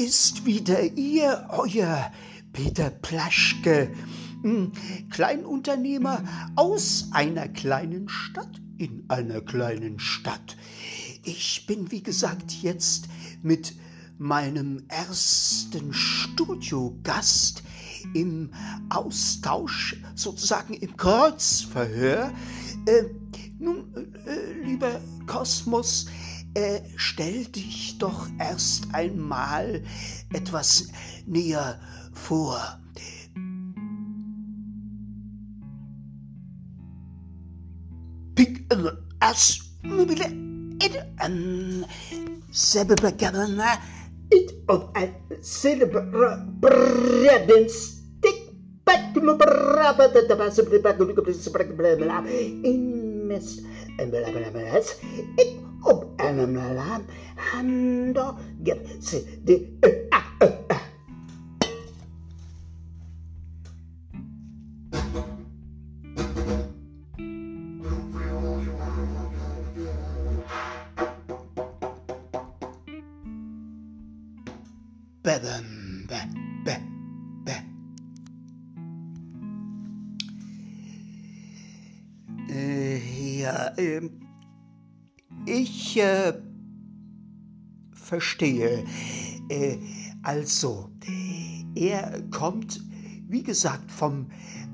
ist wieder Ihr, Euer Peter Plaschke, hm, Kleinunternehmer aus einer kleinen Stadt in einer kleinen Stadt. Ich bin, wie gesagt, jetzt mit meinem ersten Studiogast im Austausch, sozusagen im Kreuzverhör. Äh, nun, äh, lieber Kosmos, äh, stell dich doch erst einmal etwas näher vor. Pik, äh, as, Sebebekana, it of a silver bread stick back to my brother that the possibly back miss and blah blah blah it up and blah and get the Bäh, ich äh, verstehe. Äh, also, er kommt, wie gesagt, vom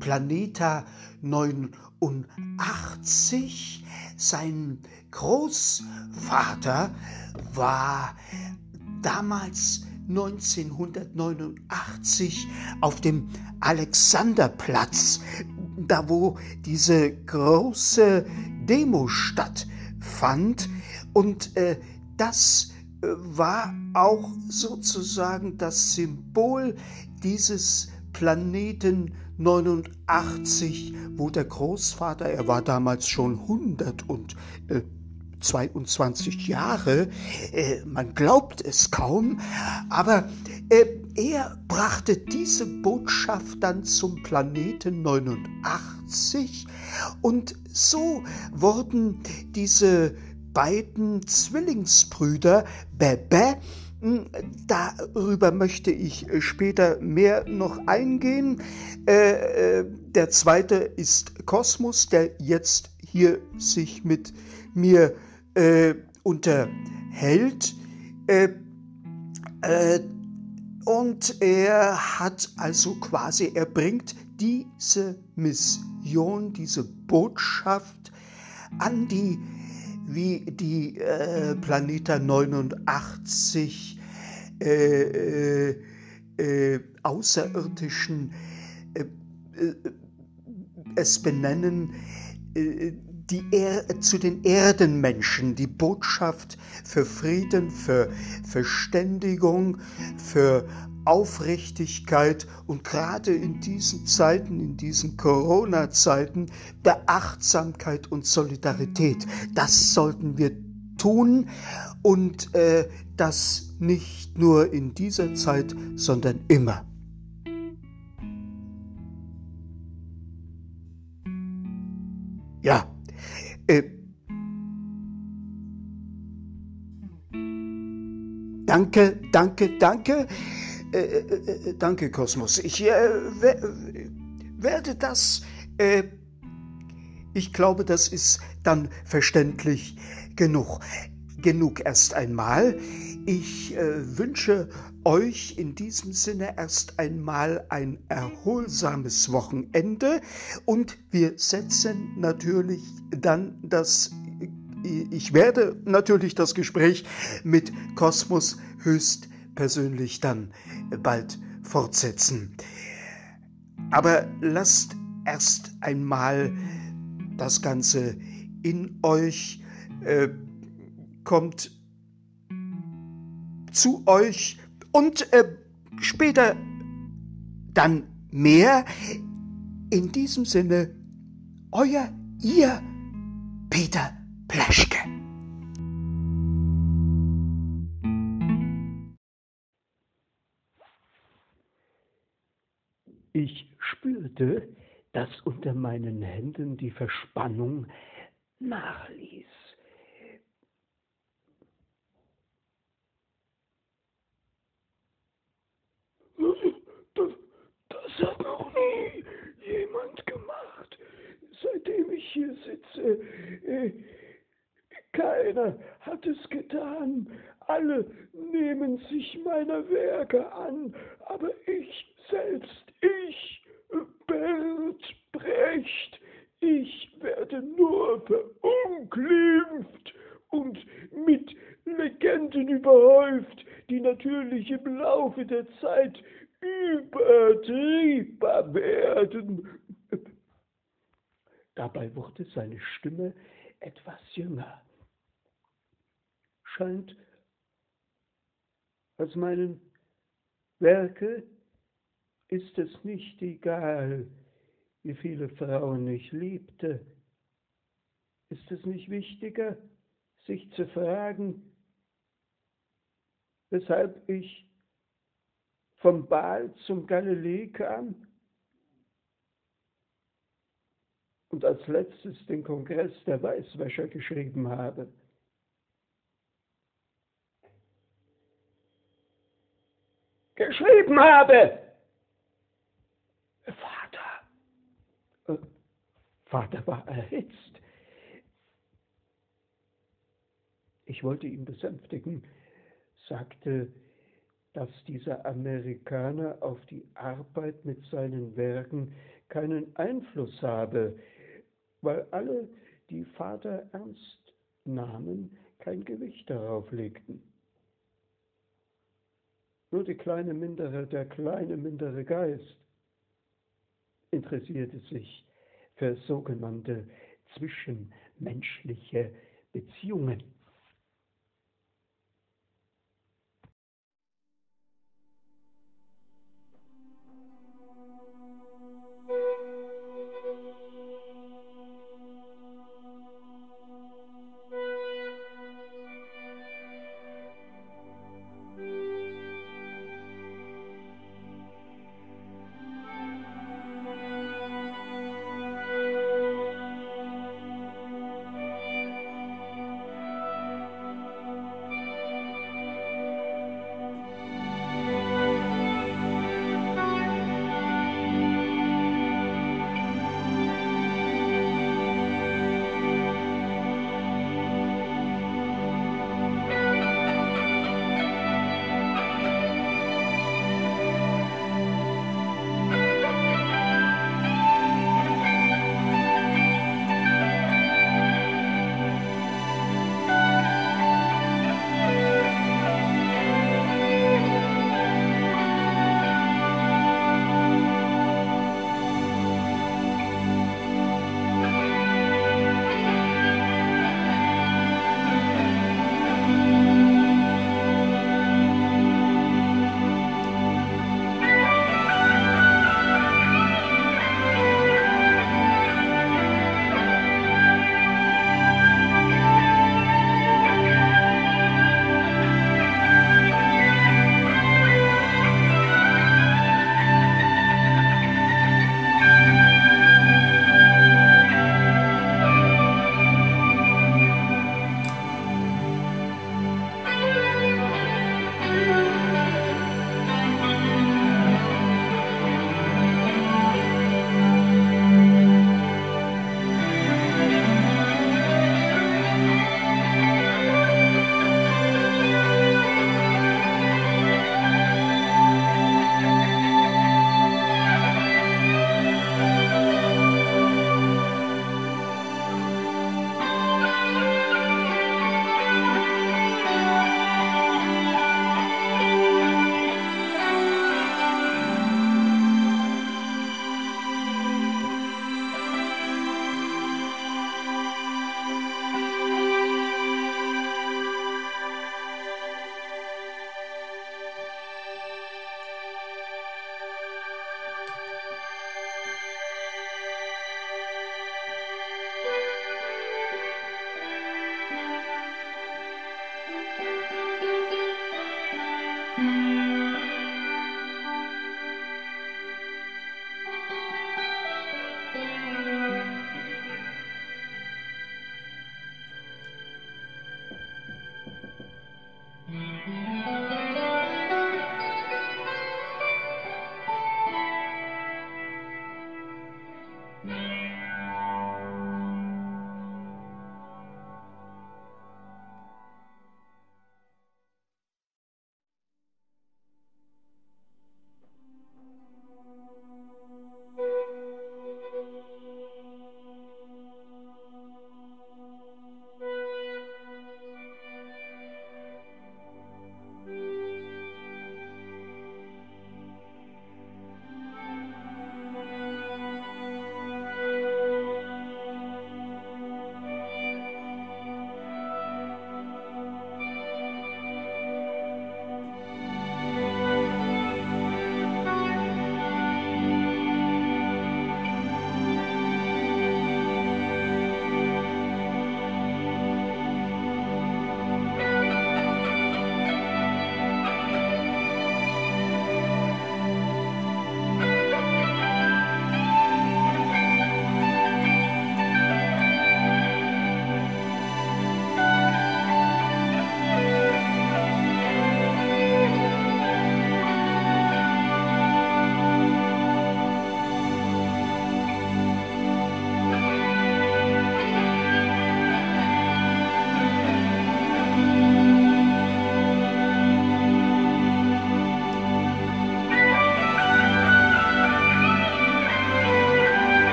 Planeta 89. Sein Großvater war damals 1989 auf dem Alexanderplatz, da wo diese große Demo stattfand. Und äh, das äh, war auch sozusagen das Symbol dieses Planeten 89, wo der Großvater, er war damals schon 100 und äh, 22 Jahre, äh, man glaubt es kaum, aber er brachte diese Botschaft dann zum Planeten 89 und so wurden diese beiden Zwillingsbrüder Bebe hm, Darüber möchte ich später mehr noch eingehen. Äh, äh, der zweite ist Kosmos, der jetzt hier sich mit mir äh, unterhält. Äh, äh, und er hat also quasi, er bringt diese Mission, diese Botschaft an die, wie die äh, Planeta 89 äh, äh, äh, außerirdischen äh, äh, es benennen, die er zu den Erdenmenschen die Botschaft für Frieden, für Verständigung, für Aufrichtigkeit und gerade in diesen Zeiten, in diesen Corona-Zeiten, Beachtsamkeit und Solidarität. Das sollten wir tun und äh, das nicht nur in dieser Zeit, sondern immer. Ja, äh, danke, danke, danke. Äh, äh, äh danke, Kosmos. Ich äh, werde das. Äh, ich glaube, das ist dann verständlich genug. Genug erst einmal. Ich äh, wünsche euch in diesem Sinne erst einmal ein erholsames Wochenende und wir setzen natürlich dann das ich werde natürlich das Gespräch mit Kosmos höchst persönlich dann bald fortsetzen. Aber lasst erst einmal das Ganze in euch, äh, kommt zu euch und äh, später dann mehr. In diesem Sinne, euer, ihr, Peter Plaschke. Ich spürte, dass unter meinen Händen die Verspannung nachließ. Das, das hat noch nie jemand gemacht, seitdem ich hier sitze. Äh, keiner hat es getan, alle nehmen sich meiner Werke an, aber ich selbst, ich, Bert Brecht, ich werde nur verunglimpft und mit Legenden überhäuft, die natürlich im Laufe der Zeit übertriebbar werden. Dabei wurde seine Stimme etwas jünger. Scheint, als meinen Werke ist es nicht egal, wie viele Frauen ich liebte. Ist es nicht wichtiger, sich zu fragen, weshalb ich vom Baal zum Galilee kam und als letztes den Kongress der Weißwäscher geschrieben habe. Geschrieben habe! Vater! Äh, Vater war erhitzt. Ich wollte ihn besänftigen, sagte, dass dieser Amerikaner auf die Arbeit mit seinen Werken keinen Einfluss habe, weil alle, die Vater ernst nahmen, kein Gewicht darauf legten. Nur die kleine mindere, der kleine mindere Geist interessierte sich für sogenannte zwischenmenschliche Beziehungen.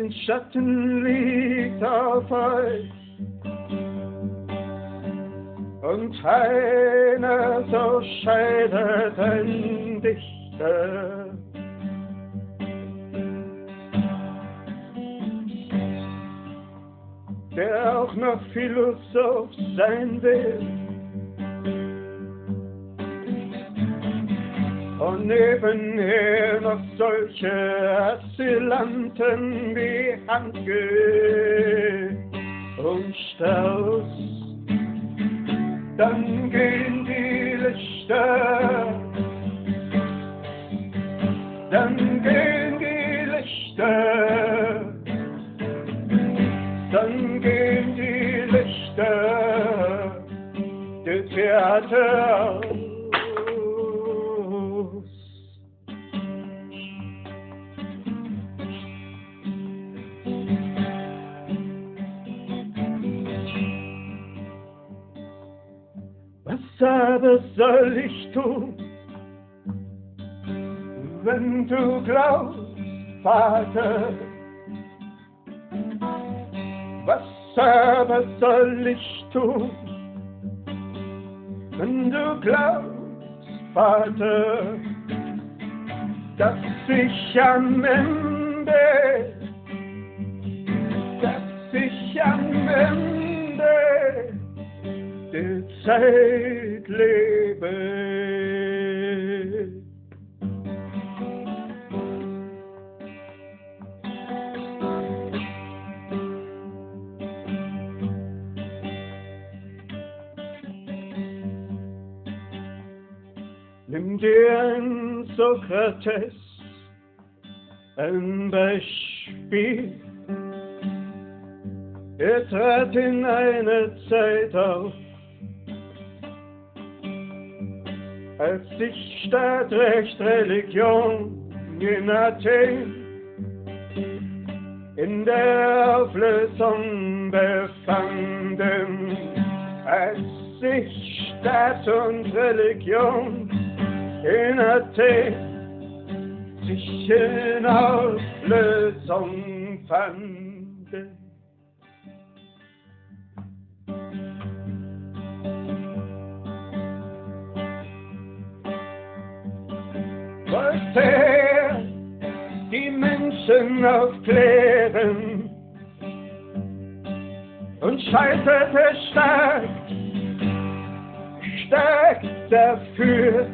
Ein Schatten liegt auf euch und einer so scheidet ein Dichter. Der auch noch Philosoph sein will. Und nebenher noch solche Asylanten wie Handke und Strauß. Dann gehen die Lichter, dann gehen die Lichter, dann gehen die Lichter, der Theater aber soll ich tun, wenn du glaubst, Vater? Was aber soll ich tun, wenn du glaubst, Vater, dass ich am Ende, dass ich am Ende der Zeit lebe. Nimm dir ein Sokrates, ein Beispiel. Er trat in einer Zeit auf, als sich Stadtrecht, Religion in Athen. In der Auflösung befanden, als sich Staat und Religion in Athen. Sich in Auflösung fanden. Menschen aufklären und scheiterte stark, stark dafür.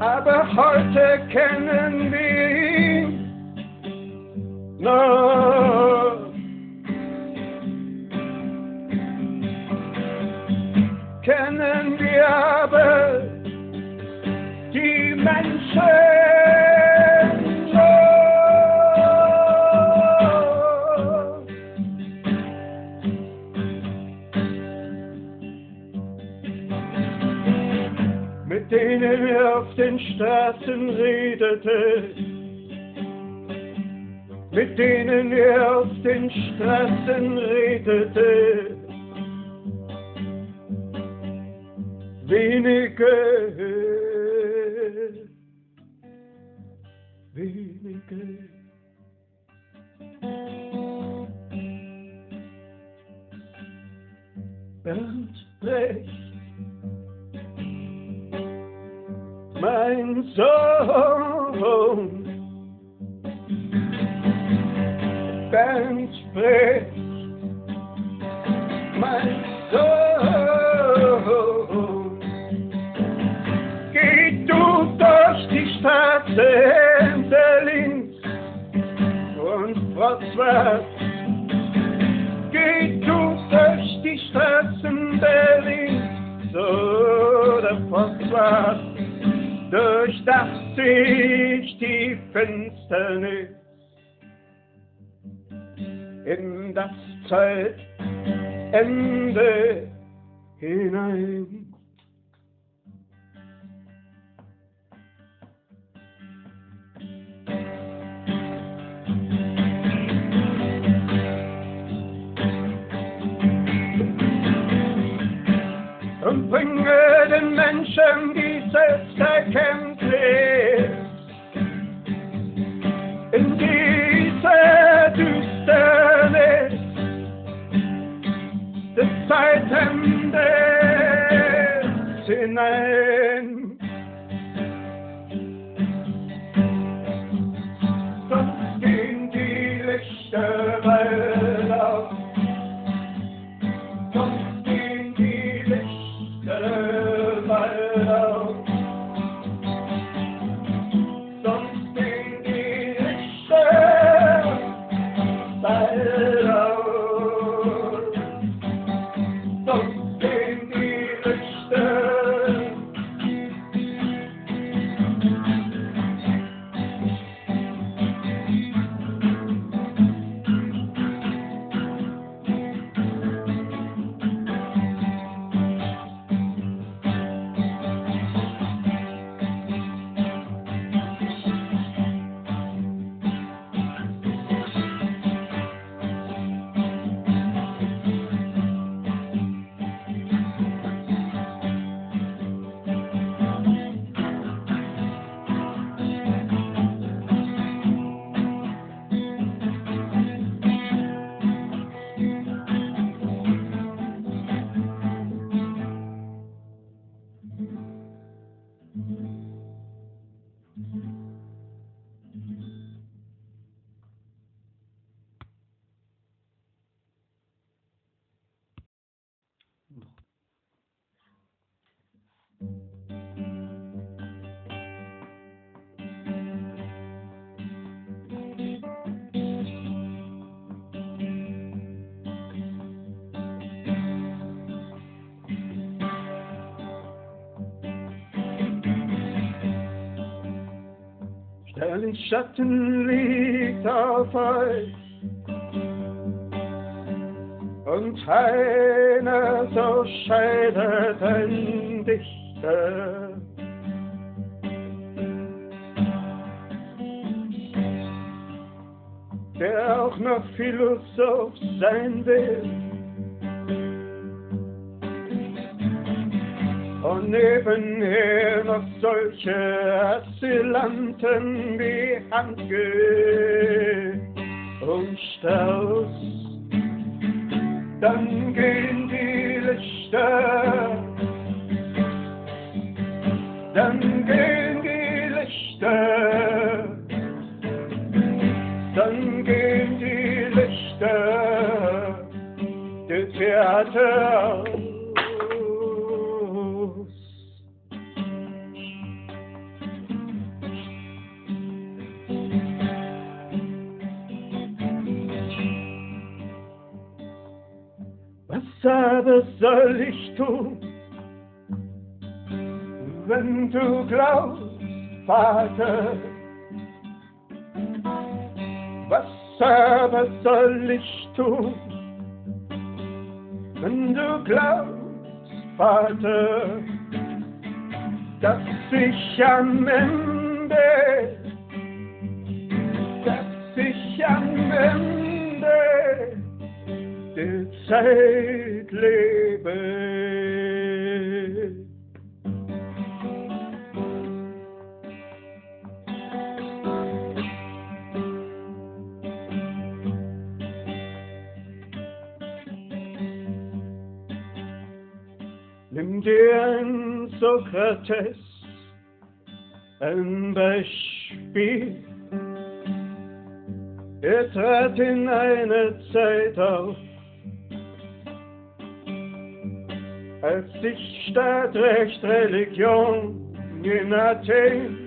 Aber heute kennen wir ihn noch. Kennen wir aber die Menschen denen er auf den Straßen redete, mit denen er auf den Straßen redete. Wenige wenige. Bernd Brecht, mein Sohn, Bernd Brecht, mein Sohn, geh du durch die Straße Potsdam. Geht du durch die Straßen Berlins oder Potsdam, durch das sich die Finsternis in das Zeitende hinein. Und bringe den Menschen die Selbsterkenntnis. in diese Düsternis des Zeitendes hinein. Sternschatten liegt auf euch und einer so scheidet ein Dichter. Der auch noch Philosoph sein will. Und nebenher noch solche Asylanten wie Handke und Strauß. Dann gehen die Lichter, dann gehen die Lichter, dann gehen die Lichter. Des Theater aber soll ich tun, wenn du glaubst, Vater? Was aber soll ich tun, wenn du glaubst, Vater, dass ich am Ende, dass ich am Ende der Zeit lebe. Nimm dir ein Sokrates, ein Beispiel. Er trat in einer Zeit auf, als sich Stadtrecht, Religion in Athen.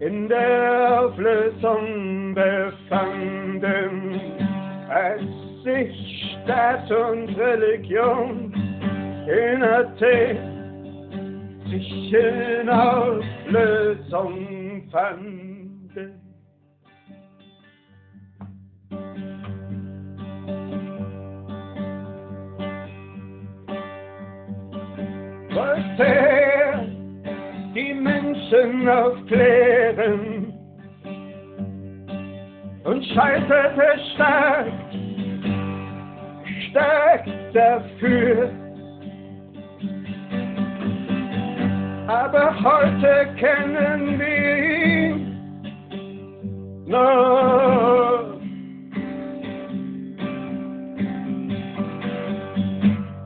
In der Auflösung befanden, als sich Staat und Religion in Athen. Sich in Auflösung fanden. wollte die Menschen aufklären und scheiterte stark, stark dafür. Aber heute kennen wir ihn noch.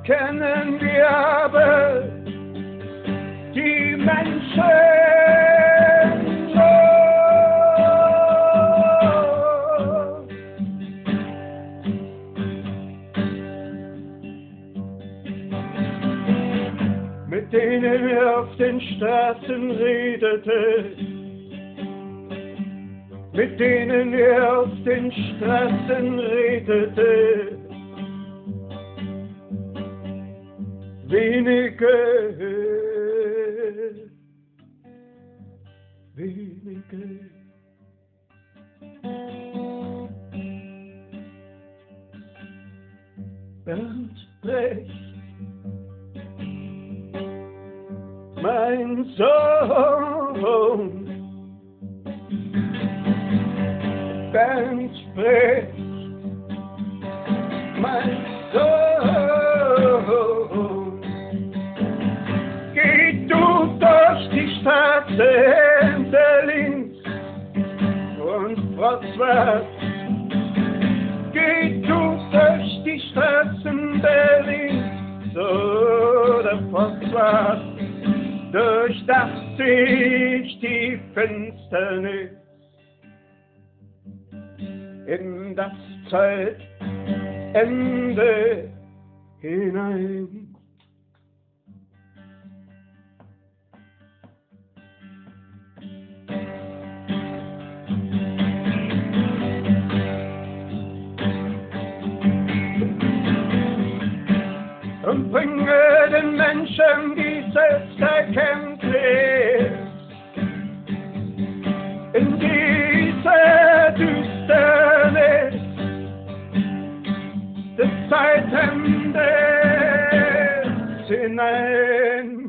Kennen wir mit denen wir auf den Straßen redeten, mit denen wir auf den Straßen redete. Wenige good. Zeitende hinein. Und bringe den Menschen die Selbsterkenntnis in diese Düsternis. des Zeitendes hinein.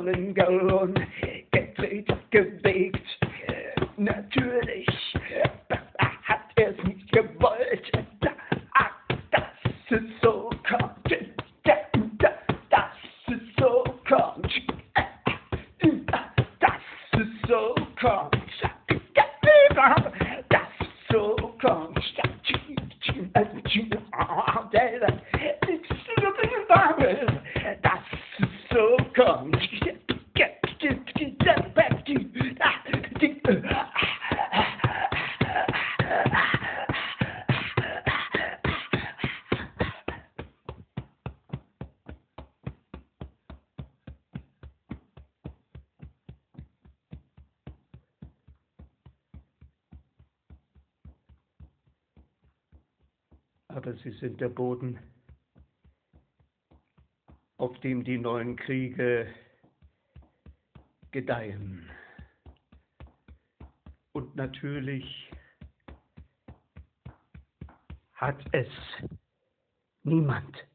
calling, on der Boden, auf dem die neuen Kriege gedeihen. Und natürlich hat es niemand,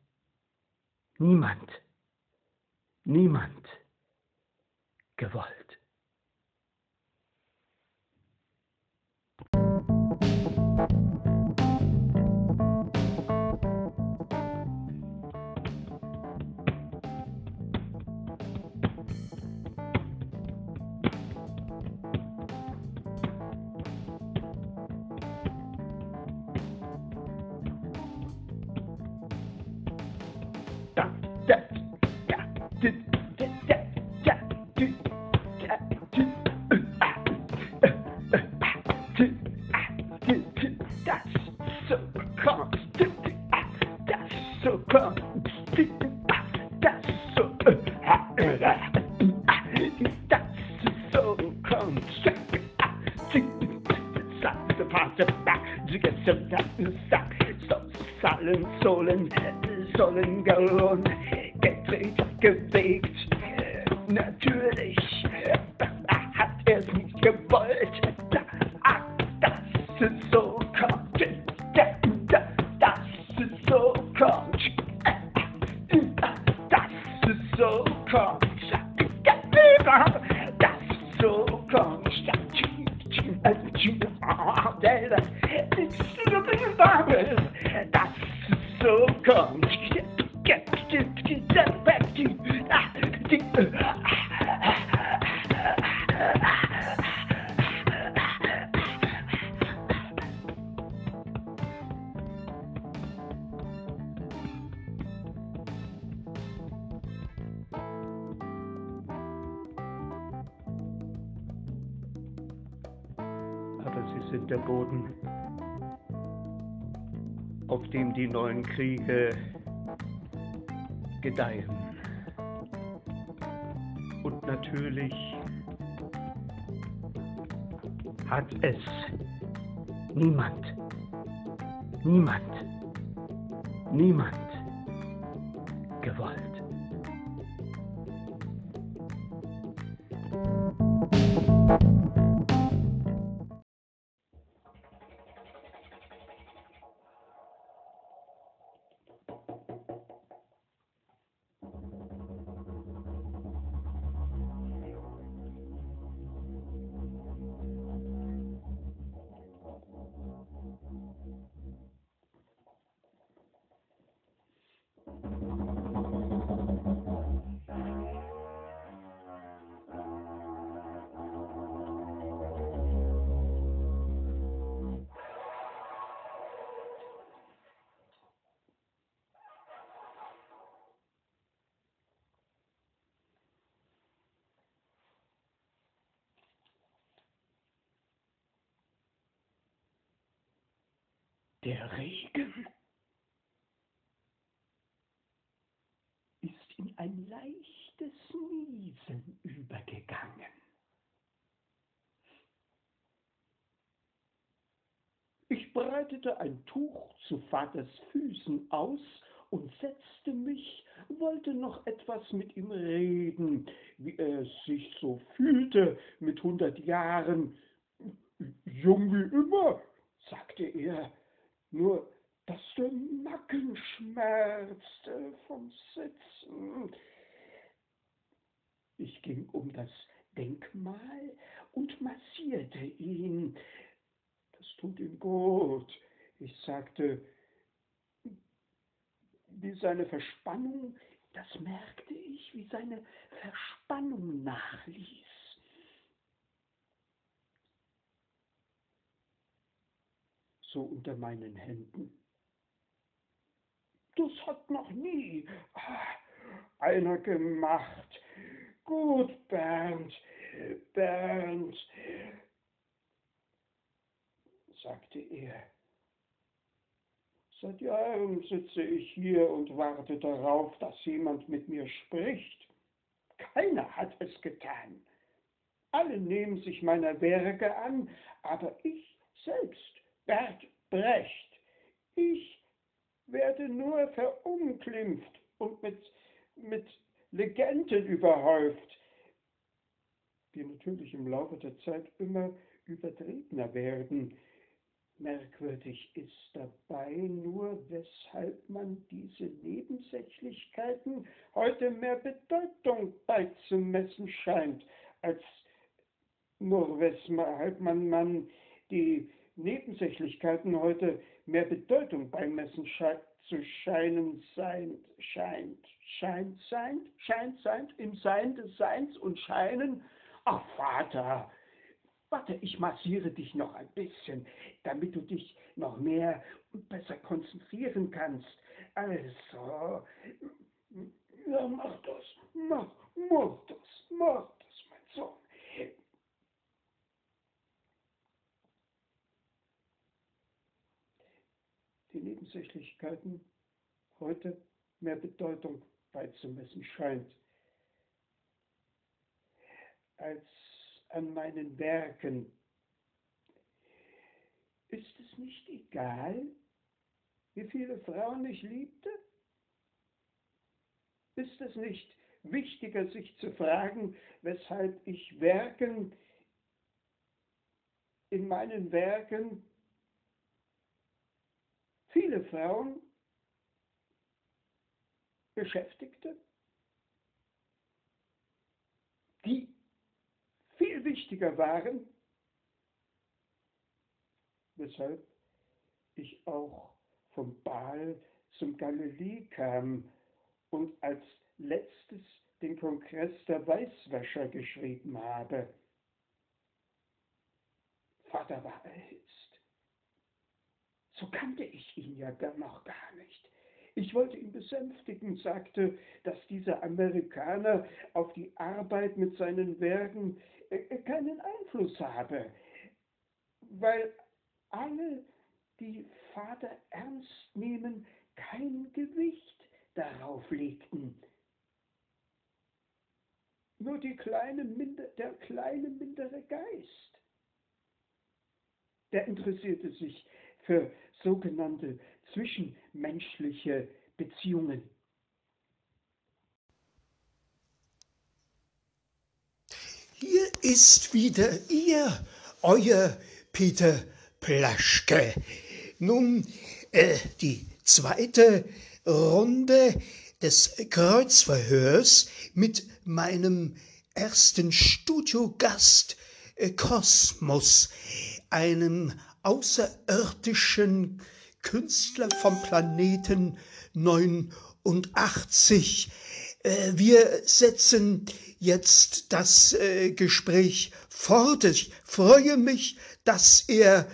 Kriege gedeihen. Und natürlich hat es niemand, niemand, niemand Der Regen ist in ein leichtes Niesen übergegangen. Ich breitete ein Tuch zu Vaters Füßen aus und setzte mich, wollte noch etwas mit ihm reden, wie er sich so fühlte mit hundert Jahren. Jung wie immer, sagte er, nur dass der Nacken schmerzte vom Sitzen. Ich ging um das Denkmal und massierte ihn. Das tut ihm gut. Ich sagte, wie seine Verspannung, das merkte ich, wie seine Verspannung nachließ. So unter meinen Händen. Das hat noch nie einer gemacht. Gut, Bernd, Bernd, sagte er. Seit Jahren sitze ich hier und warte darauf, dass jemand mit mir spricht. Keiner hat es getan. Alle nehmen sich meiner Werke an, aber ich selbst Bert Brecht. Ich werde nur verunglimpft und mit, mit Legenden überhäuft, die natürlich im Laufe der Zeit immer übertriebener werden. Merkwürdig ist dabei nur, weshalb man diese Nebensächlichkeiten heute mehr Bedeutung beizumessen scheint, als nur weshalb man, man die Nebensächlichkeiten heute mehr Bedeutung beimessen scheint, zu scheinen sein, scheint, scheint, sein, scheint, sein, im Sein des Seins und Scheinen. Ach, Vater, warte, ich massiere dich noch ein bisschen, damit du dich noch mehr und besser konzentrieren kannst. Also, ja, mach das, mach, mach das, mach das, mein Sohn. die Nebensächlichkeiten heute mehr Bedeutung beizumessen scheint als an meinen Werken. Ist es nicht egal, wie viele Frauen ich liebte? Ist es nicht wichtiger, sich zu fragen, weshalb ich Werken in meinen Werken viele Frauen beschäftigte, die viel wichtiger waren, weshalb ich auch vom Baal zum Galilee kam und als letztes den Kongress der Weißwäscher geschrieben habe. Vater erhitzt. So kannte ich ihn ja dann noch gar nicht. Ich wollte ihn besänftigen, sagte, dass dieser Amerikaner auf die Arbeit mit seinen Werken äh, äh, keinen Einfluss habe, weil alle, die Vater ernst nehmen, kein Gewicht darauf legten. Nur kleine, der kleine mindere Geist, der interessierte sich für sogenannte zwischenmenschliche Beziehungen. Hier ist wieder Ihr, euer Peter Plaschke. Nun äh, die zweite Runde des Kreuzverhörs mit meinem ersten Studiogast äh, Kosmos, einem außerirdischen Künstler vom Planeten 89. Äh, wir setzen jetzt das äh, Gespräch fort. Ich freue mich, dass er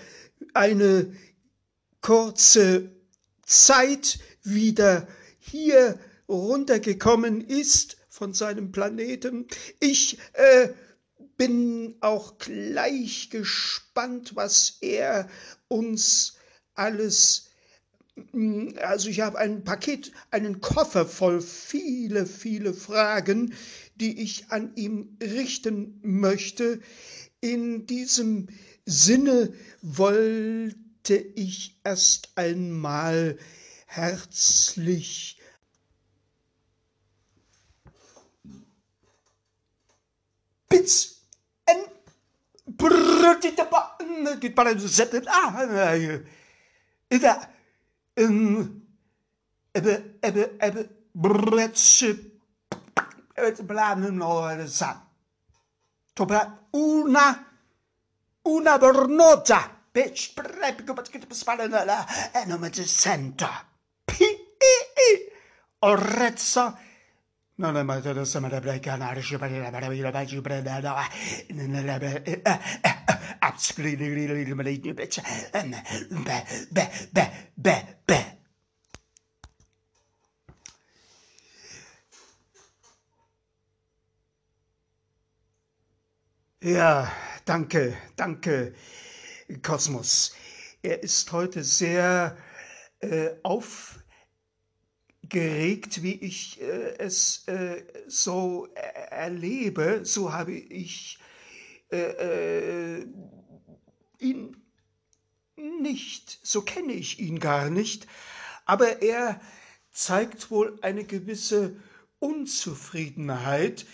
eine kurze Zeit wieder hier runtergekommen ist von seinem Planeten. Ich äh, bin auch gleich gespannt, was er uns alles mm, also ich habe ein Paket, einen Koffer voll viele, viele Fragen, die ich an ihm richten möchte. In diesem Sinne wollte ich erst einmal herzlich Bitz Brrrr, para zet. Ah, da. Um, ebbe, ebbe, ebbe, brrretse. Het bladen no san. Tobra una una vernota. Bitch, brep, gwybod gyda bysbal yn yna, enw mae'n dysenta. P-i-i! E, e. O redso, No be be be be be Ja, danke, danke, Kosmos. Er ist heute sehr äh, auf geregt, wie ich äh, es äh, so erlebe, so habe ich äh, äh, ihn nicht, so kenne ich ihn gar nicht, aber er zeigt wohl eine gewisse Unzufriedenheit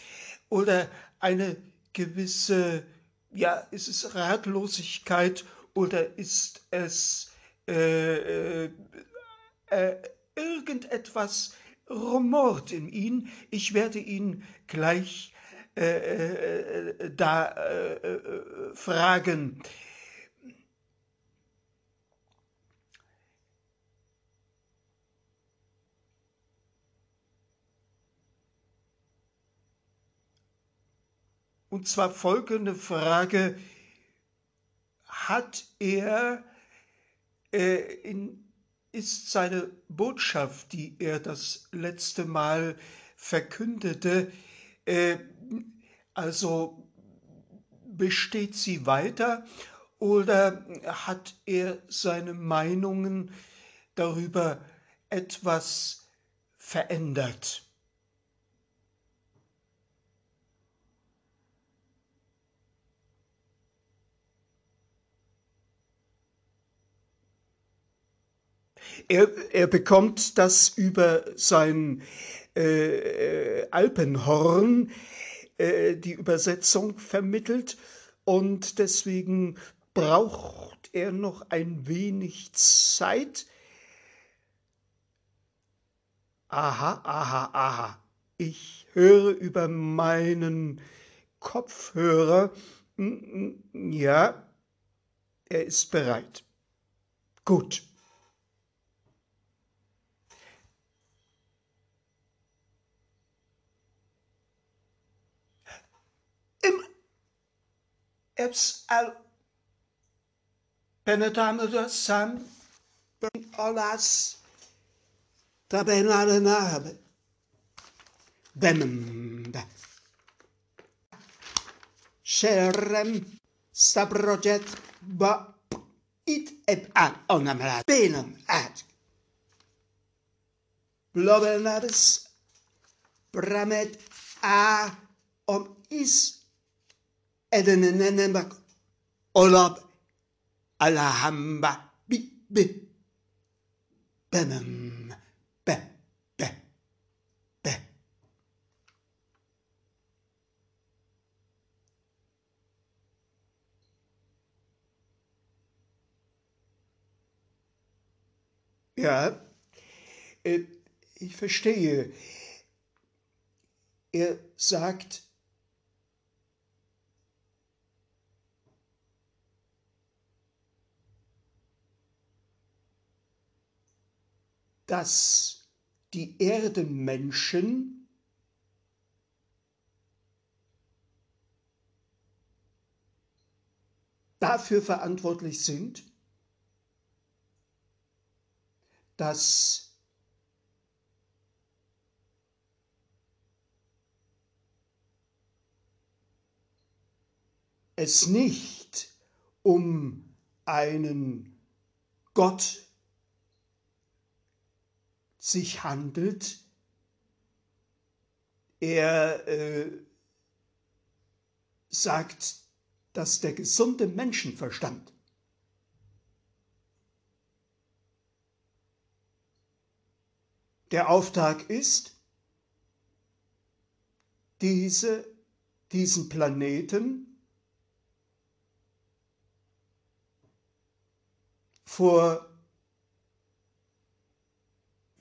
oder eine gewisse, ja, ist es Ratlosigkeit oder ist es äh, äh, äh, irgendetwas rumort in ihn. Ich werde ihn gleich äh, äh, da äh, fragen. Und zwar folgende Frage, hat er äh, in, ist seine Botschaft, die er das letzte Mal verkündete, äh, also besteht sie weiter oder hat er seine Meinungen darüber etwas verändert? Er, er bekommt das über sein äh, Alpenhorn, äh, die Übersetzung vermittelt und deswegen braucht er noch ein wenig Zeit. Aha, aha, aha. Ich höre über meinen Kopfhörer. Hm, hm, ja, er ist bereit. Gut. Eps al penetramelo sam olas tabenale nabe. Bembe. Sherem sabrojet ba it ep an onamra benam at. Blobelnades bramet a om is edenenenemak olab alahamba bi bi. Bemem be be be. Ja, äh, ich verstehe. Er sagt, dass die Erdenmenschen dafür verantwortlich sind, dass es nicht um einen Gott sich handelt. Er äh, sagt, dass der gesunde Menschenverstand der Auftrag ist, diese, diesen Planeten vor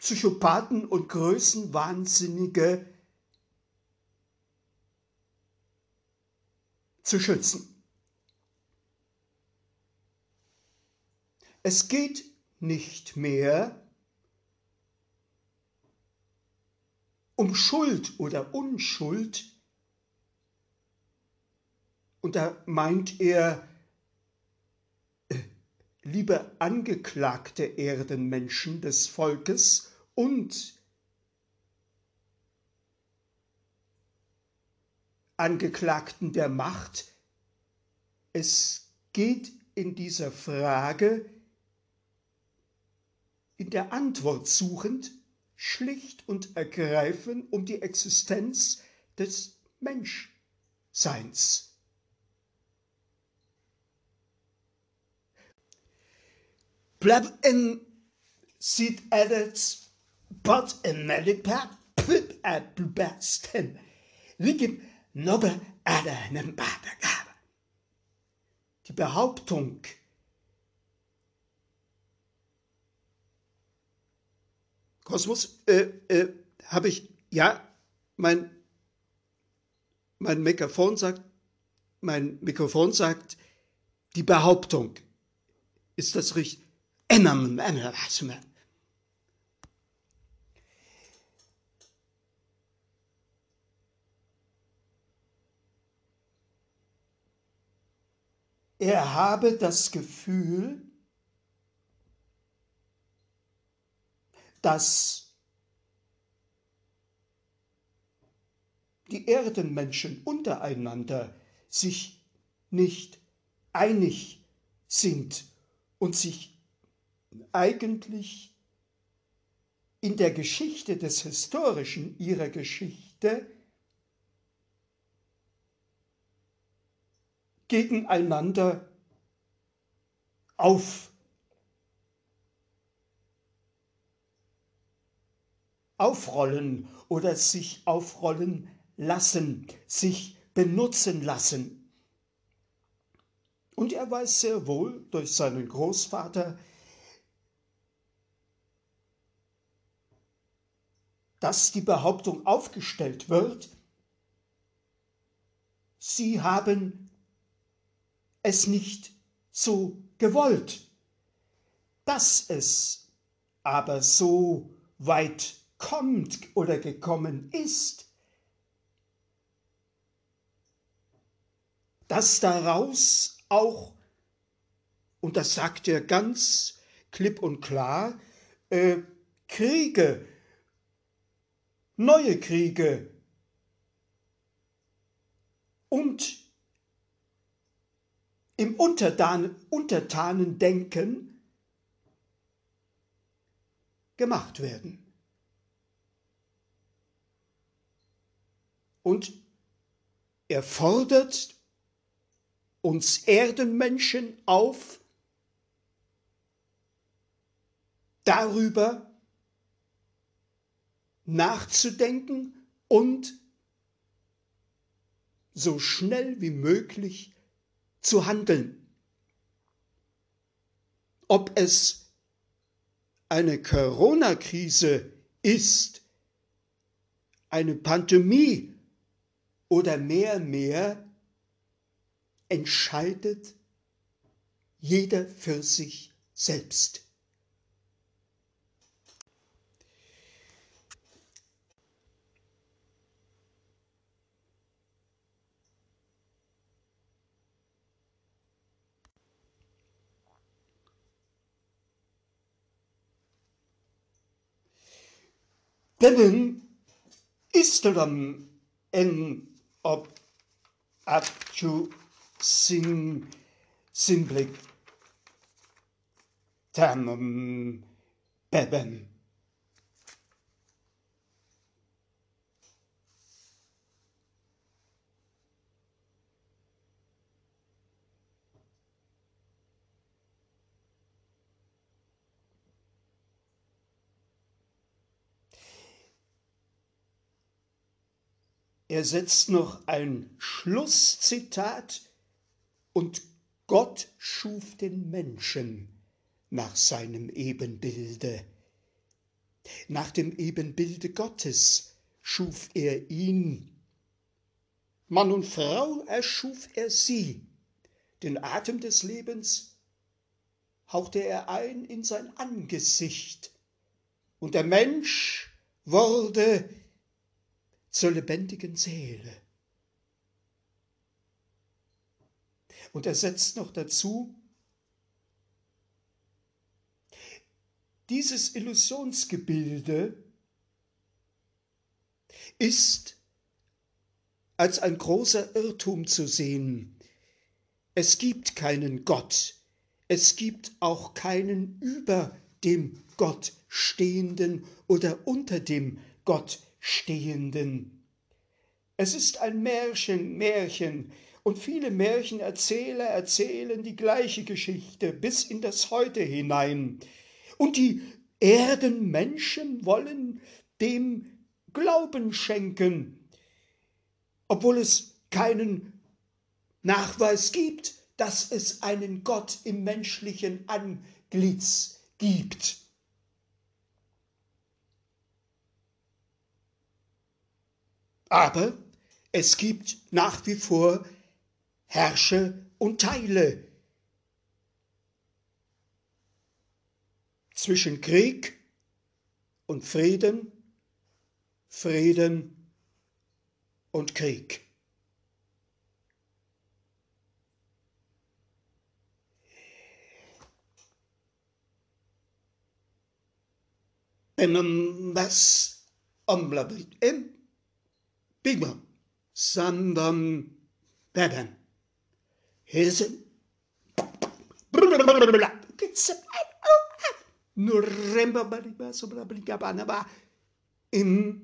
Psychopathen und Größenwahnsinnige zu schützen. Es geht nicht mehr um Schuld oder Unschuld, und da meint er, äh, liebe angeklagte Erdenmenschen des Volkes, und Angeklagten der Macht. Es geht in dieser Frage in der Antwort suchend schlicht und ergreifend um die Existenz des Menschseins. Bleib in Sid Edits Bot America Pip at Bestem. Wie Nobe Adam Badagabe. Die Behauptung, Kosmos, äh, äh, habe ich, ja, mein, mein Mikrofon sagt, mein Mikrofon sagt, die Behauptung, ist das richtig? Er habe das Gefühl, dass die Erdenmenschen untereinander sich nicht einig sind und sich eigentlich in der Geschichte des Historischen ihrer Geschichte gegeneinander auf aufrollen oder sich aufrollen lassen, sich benutzen lassen. Und er weiß sehr wohl durch seinen Großvater, dass die Behauptung aufgestellt wird, sie haben es nicht so gewollt. Dass es aber so weit kommt oder gekommen ist, dass daraus auch, und das sagt er ganz klipp und klar, äh, Kriege, neue Kriege und im Untertan Untertanendenken gemacht werden. Und er fordert uns Erdenmenschen auf, darüber nachzudenken und so schnell wie möglich zu handeln. Ob es eine Corona-Krise ist, eine Pandemie oder mehr, mehr entscheidet jeder für sich selbst. Denn Islam en ob zu sin simple tamum bebem. Er setzt noch ein Schlusszitat und Gott schuf den Menschen nach seinem Ebenbilde. Nach dem Ebenbilde Gottes schuf er ihn. Mann und Frau erschuf er sie. Den Atem des Lebens hauchte er ein in sein Angesicht. Und der Mensch wurde zur lebendigen Seele. Und er setzt noch dazu, dieses Illusionsgebilde ist als ein großer Irrtum zu sehen. Es gibt keinen Gott, es gibt auch keinen über dem Gott stehenden oder unter dem Gott Stehenden. Es ist ein Märchen, Märchen, und viele Märchenerzähler erzählen die gleiche Geschichte bis in das Heute hinein. Und die Erdenmenschen wollen dem Glauben schenken, obwohl es keinen Nachweis gibt, dass es einen Gott im menschlichen Antlitz gibt. Aber es gibt nach wie vor Herrsche und Teile zwischen Krieg und Frieden, Frieden und Krieg. omlabit em bigma sandam nuremba baliba sobra bliga banaba im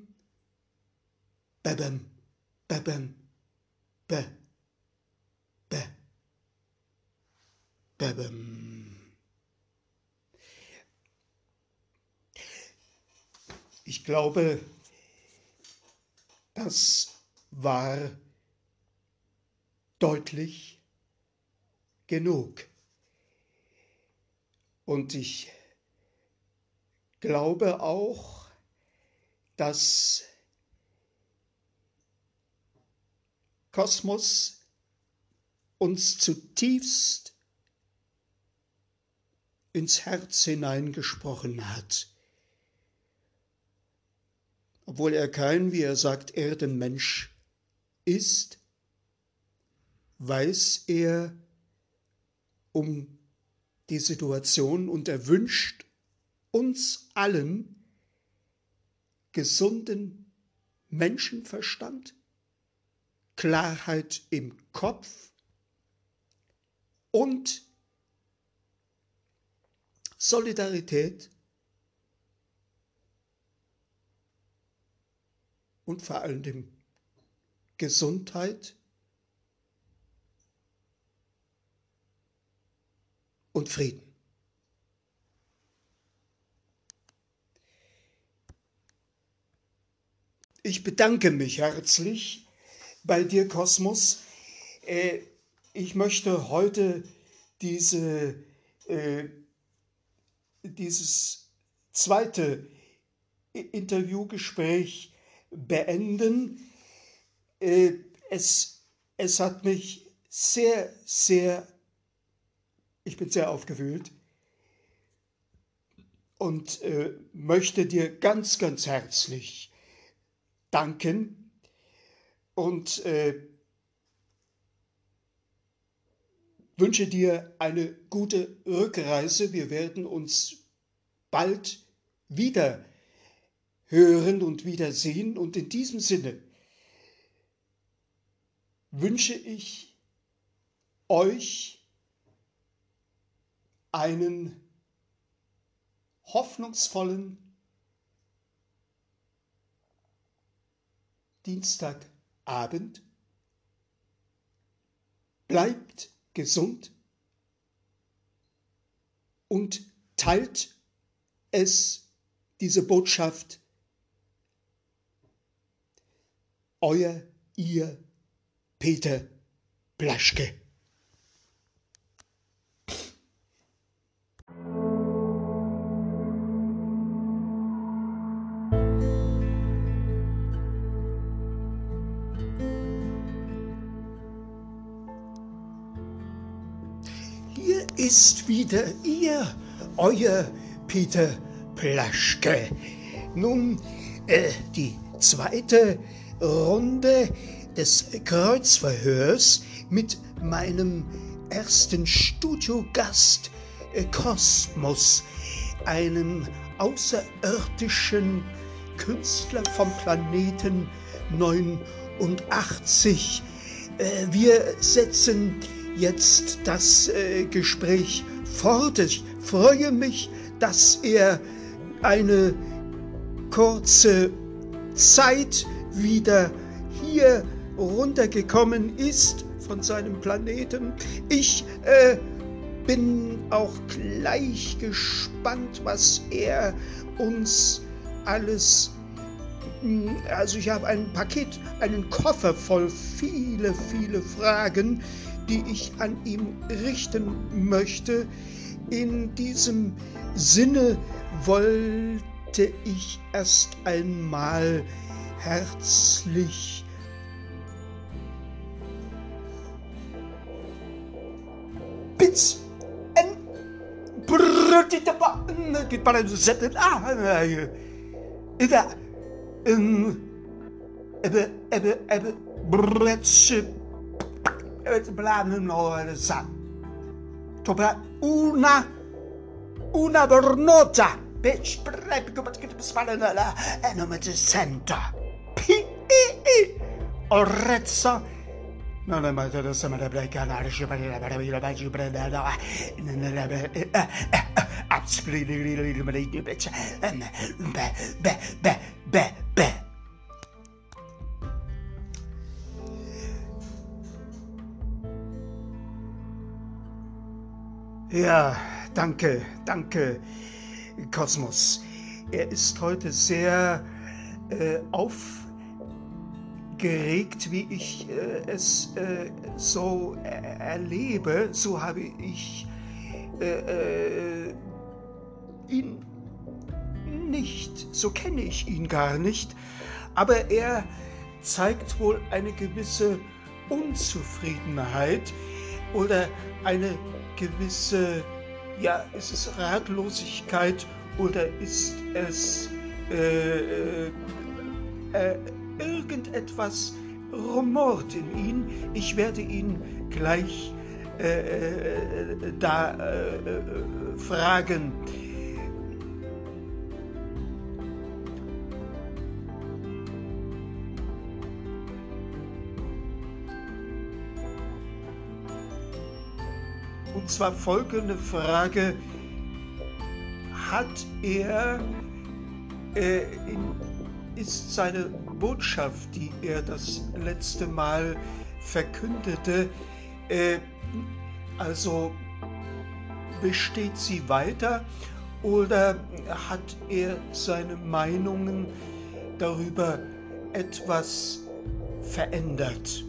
beben beben be be beben Ich glaube, das war deutlich genug. Und ich glaube auch, dass Kosmos uns zutiefst ins Herz hineingesprochen hat obwohl er kein, wie er sagt, Erdenmensch ist, weiß er um die Situation und er wünscht uns allen gesunden Menschenverstand, Klarheit im Kopf und Solidarität und vor allem Gesundheit und Frieden. Ich bedanke mich herzlich bei dir, Kosmos. Äh, ich möchte heute diese, äh, dieses zweite Interviewgespräch beenden. Äh, es, es hat mich sehr, sehr, ich bin sehr aufgewühlt und äh, möchte dir ganz, ganz herzlich danken und äh, wünsche dir eine gute Rückreise. Wir werden uns bald wieder hören und wiedersehen. Und in diesem Sinne wünsche ich euch einen hoffnungsvollen Dienstagabend. Bleibt gesund und teilt es, diese Botschaft, Euer, ihr Peter Blaschke. Hier ist wieder ihr, euer Peter Plaschke. Nun, äh, die zweite Runde des Kreuzverhörs mit meinem ersten Studiogast äh, Kosmos, einem außerirdischen Künstler vom Planeten 89. Äh, wir setzen jetzt das äh, Gespräch fort. Ich freue mich, dass er eine kurze Zeit wieder hier runtergekommen ist von seinem Planeten. Ich äh, bin auch gleich gespannt, was er uns alles also ich habe ein Paket, einen Koffer voll viele, viele Fragen, die ich an ihn richten möchte. In diesem Sinne wollte ich erst einmal herzlich. Pits en brutitapa. Ik kan het zetten. Ah, ja. Een. Ebbe, ebbe, ebbe. Bretse. Het bladen al zat. Topla. Una. Una dornota. Bitch, begrijp ik om het te besparen en om het te zenden. Orrezza non è mai semana blanca la risce per la per la baci prende la non è absolutely bitch be be be be be Ja, danke, danke, Kosmos. Er ist heute sehr äh, aufgeregt, wie ich äh, es äh, so erlebe. So habe ich äh, äh, ihn nicht, so kenne ich ihn gar nicht, aber er zeigt wohl eine gewisse Unzufriedenheit oder eine gewisse, ja, ist es Ratlosigkeit oder ist es äh, äh, äh, irgendetwas rumort in ihn? Ich werde ihn gleich äh, äh, da äh, fragen. Und zwar folgende Frage. Hat er, äh, in, ist seine Botschaft, die er das letzte Mal verkündete, äh, also besteht sie weiter oder hat er seine Meinungen darüber etwas verändert?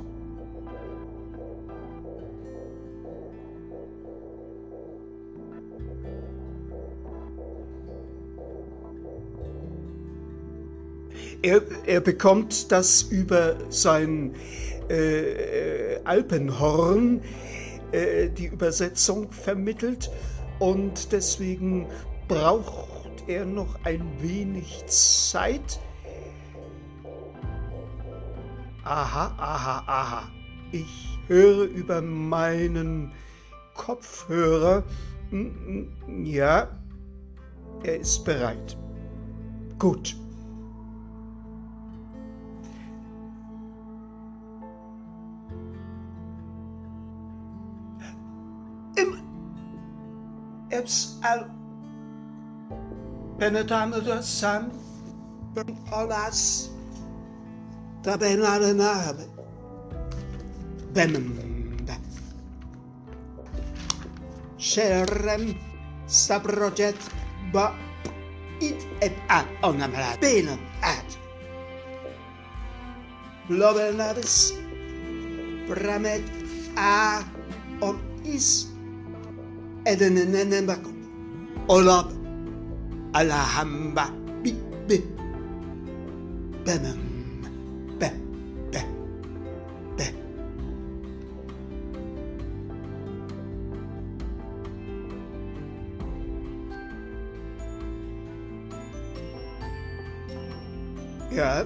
Er, er bekommt das über sein äh, Alpenhorn, äh, die Übersetzung vermittelt und deswegen braucht er noch ein wenig Zeit. Aha, aha, aha. Ich höre über meinen Kopfhörer. Hm, hm, ja, er ist bereit. Gut. Eps al penetano da sam olas da benare nabe bemda Scherem sabroget ba it et at onamra benam at. Lobenades Bramet a om is edenenenembako olab alahamba bi bi. Bemem be be be. Ja,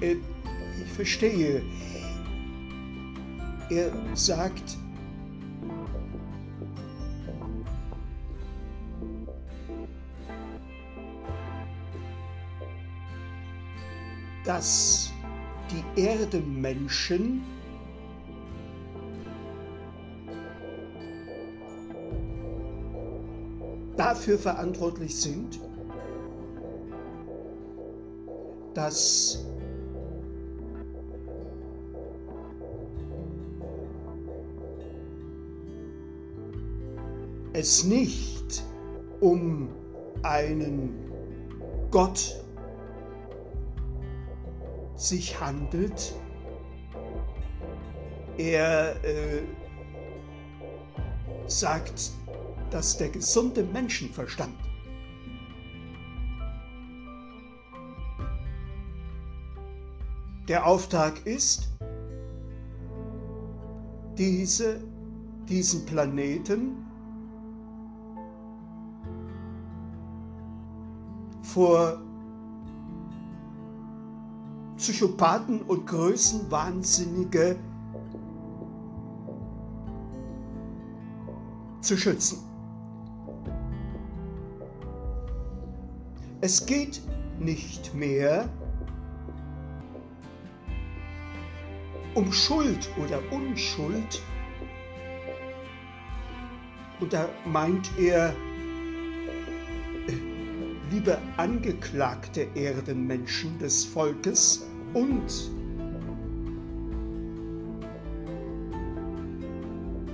äh, ich verstehe. Er sagt, dass die Erdenmenschen dafür verantwortlich sind, dass es nicht um einen Gott sich handelt. Er äh, sagt, dass der gesunde Menschenverstand der Auftrag ist, diese, diesen Planeten vor Psychopathen und Größenwahnsinnige zu schützen. Es geht nicht mehr um Schuld oder Unschuld. Und da meint er, liebe angeklagte Erdenmenschen des Volkes und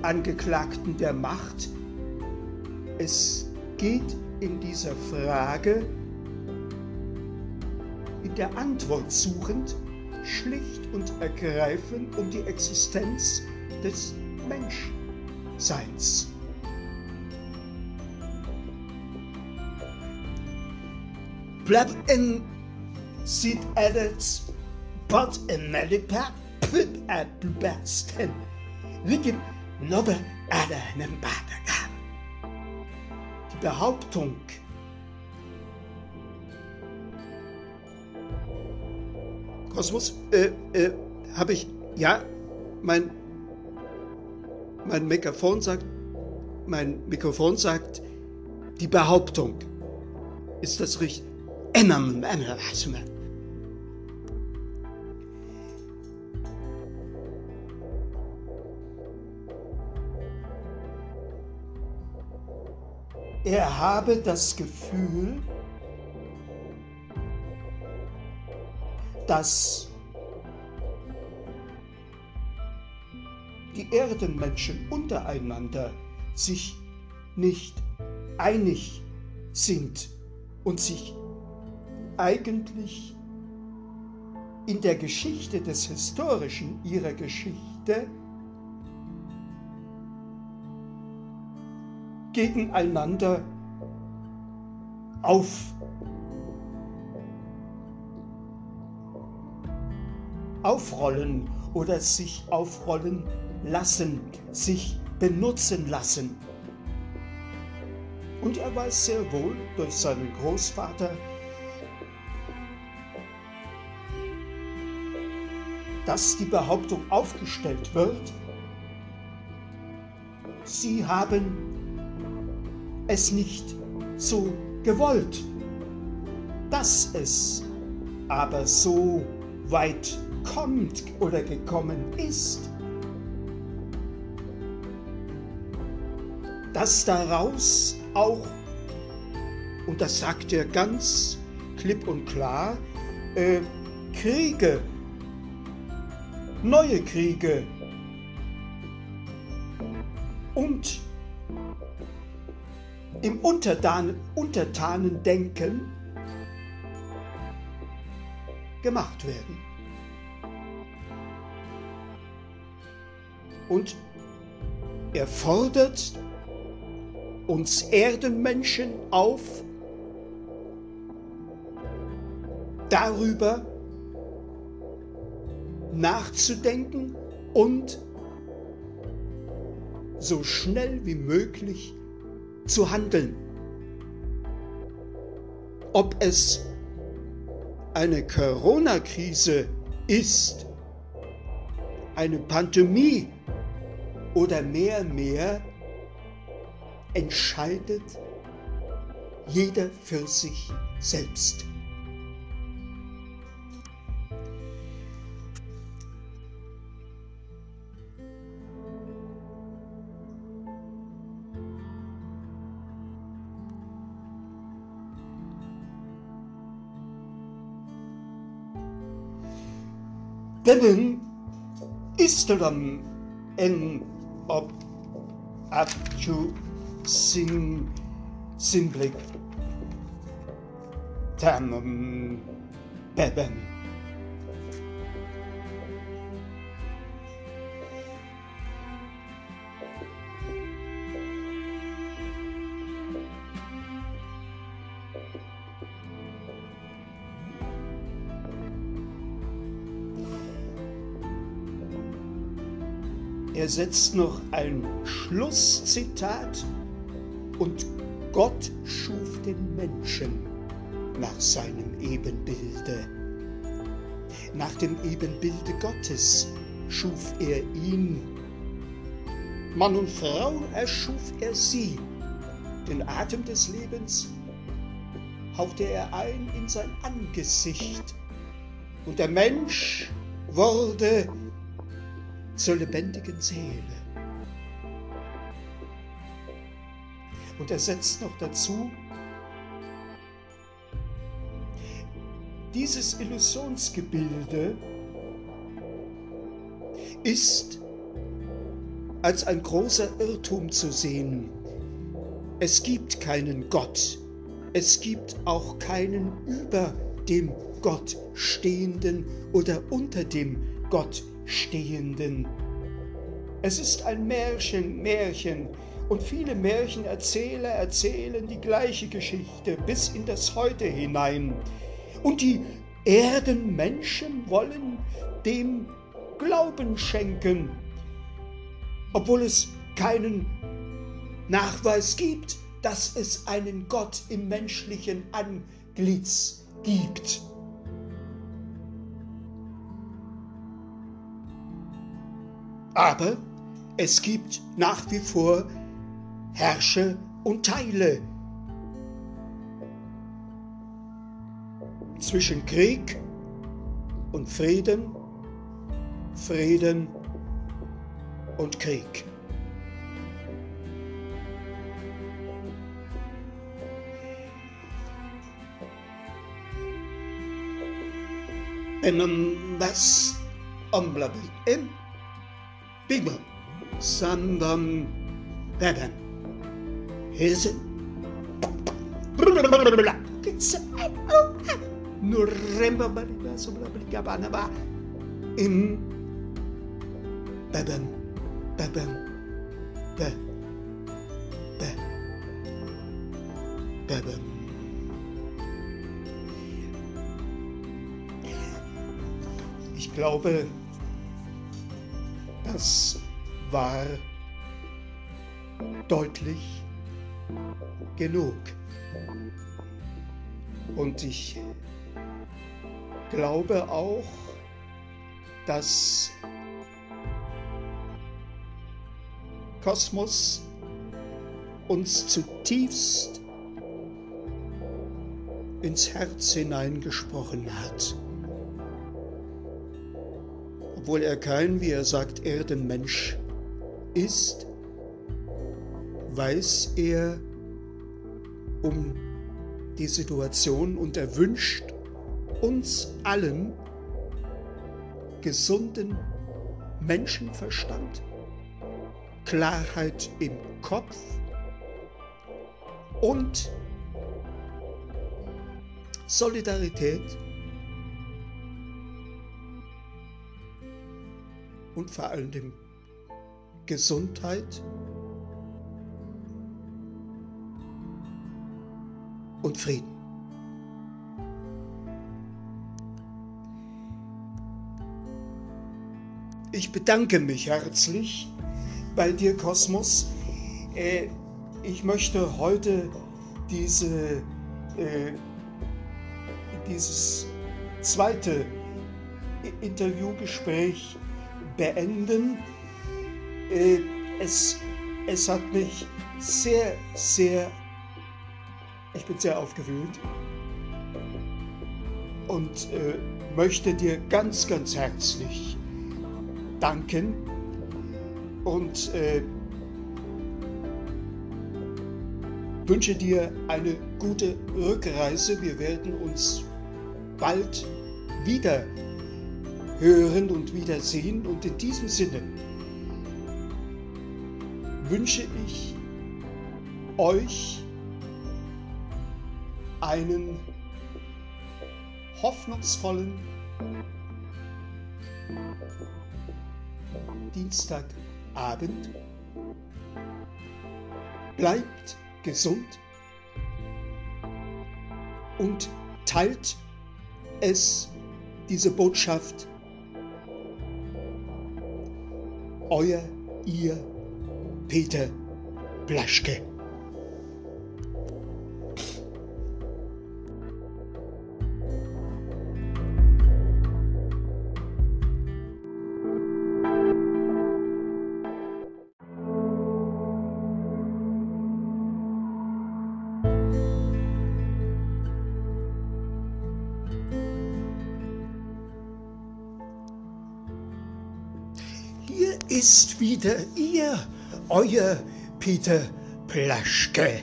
Angeklagten der Macht, es geht in dieser Frage in der Antwort suchend schlicht und ergreifend um die Existenz des Menschseins. Bleib in Sid Edits Bot America Pip at Besten. Wicked Nobel Adam Badaga. Die Behauptung, Kosmos, äh, äh, habe ich, ja, mein, mein Mikrofon sagt, mein Mikrofon sagt, die Behauptung. Ist das richtig? Er habe das Gefühl, dass die Erdenmenschen untereinander sich nicht einig sind und sich eigentlich in der Geschichte des Historischen ihrer Geschichte gegeneinander auf aufrollen oder sich aufrollen lassen, sich benutzen lassen. Und er weiß sehr wohl durch seinen Großvater, dass die Behauptung aufgestellt wird, sie haben es nicht so gewollt, dass es aber so weit kommt oder gekommen ist, dass daraus auch, und das sagt er ganz klipp und klar, äh, Kriege, neue Kriege und im Untertan Untertanendenken gemacht werden. Und er fordert uns Erdenmenschen auf, darüber nachzudenken und so schnell wie möglich zu handeln. Ob es eine Corona-Krise ist, eine Pandemie oder mehr, mehr entscheidet jeder für sich selbst. Benim isterim in ob aptu sin simple tamam bebem. Setzt noch ein Schlusszitat und Gott schuf den Menschen nach seinem Ebenbilde. Nach dem Ebenbilde Gottes schuf er ihn. Mann und Frau erschuf er sie. Den Atem des Lebens hauchte er ein in sein Angesicht. Und der Mensch wurde zur lebendigen Seele. Und er setzt noch dazu, dieses Illusionsgebilde ist als ein großer Irrtum zu sehen. Es gibt keinen Gott. Es gibt auch keinen über dem Gott stehenden oder unter dem Gott Stehenden. Es ist ein Märchen, Märchen, und viele Märchenerzähler erzählen die gleiche Geschichte bis in das Heute hinein. Und die Erdenmenschen wollen dem Glauben schenken, obwohl es keinen Nachweis gibt, dass es einen Gott im menschlichen Antlitz gibt. Aber es gibt nach wie vor Herrsche und Teile. Zwischen Krieg und Frieden, Frieden und Krieg. En das omblabel im Is it? It's Nuremba baliba sobra blikabana ba in Beben Beben Be Be Beben. Ich glaube, das war deutlich genug. Und ich glaube auch, dass Kosmos uns zutiefst ins Herz hineingesprochen hat obwohl er kein, wie er sagt, Erdenmensch ist, weiß er um die Situation und er wünscht uns allen gesunden Menschenverstand, Klarheit im Kopf und Solidarität und vor allem Gesundheit und Frieden. Ich bedanke mich herzlich bei dir, Kosmos. Äh, ich möchte heute diese, äh, dieses zweite Interviewgespräch beenden. Äh, es, es hat mich sehr, sehr, ich bin sehr aufgewühlt und äh, möchte dir ganz, ganz herzlich danken und äh, wünsche dir eine gute Rückreise. Wir werden uns bald wieder hören und wiedersehen. Und in diesem Sinne wünsche ich euch einen hoffnungsvollen Dienstagabend. Bleibt gesund und teilt es, diese Botschaft. Euer, ihr, Peter Blaschke. Ist wieder ihr, euer Peter Plaschke.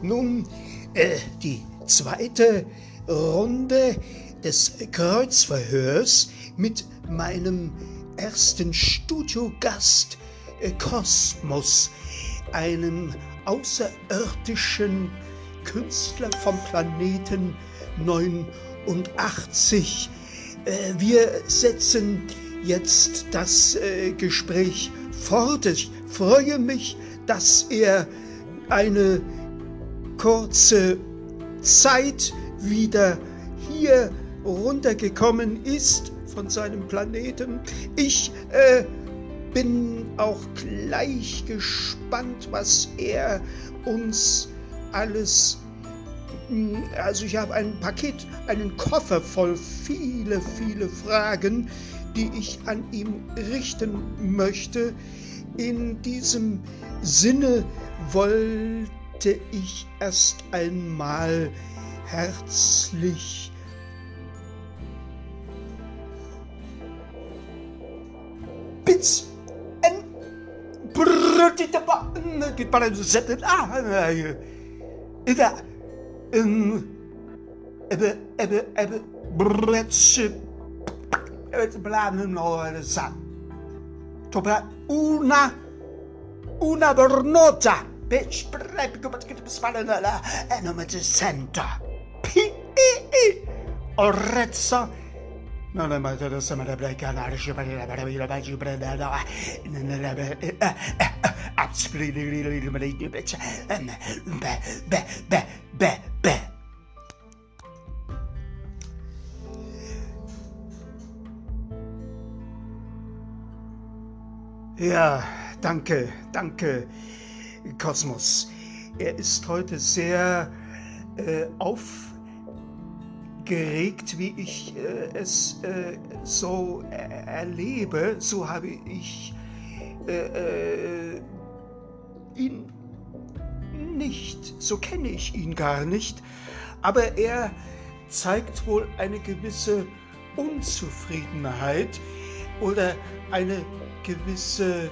Nun, äh, die zweite Runde des Kreuzverhörs mit meinem ersten Studiogast äh, Kosmos, einem außerirdischen Künstler vom Planeten 89. Äh, wir setzen jetzt das äh, Gespräch fort. Ich freue mich, dass er eine kurze Zeit wieder hier runtergekommen ist von seinem Planeten. Ich äh, bin auch gleich gespannt, was er uns alles also ich habe ein Paket, einen Koffer voll viele, viele Fragen, die ich an ihn richten möchte. In diesem Sinne wollte ich erst einmal herzlich Bits en den Setten ah in ebe ebe Blannosa. Una, una bornozza per spalare la enoma di senta. P.E.E. Orrezza. Non è mai stato sempre applicata, ricevere la meraviglia, ma ci prende la... Beh, beh, beh, beh. Ja, danke, danke, Kosmos. Er ist heute sehr äh, aufgeregt, wie ich äh, es äh, so erlebe. So habe ich äh, äh, ihn nicht, so kenne ich ihn gar nicht. Aber er zeigt wohl eine gewisse Unzufriedenheit oder eine gewisse,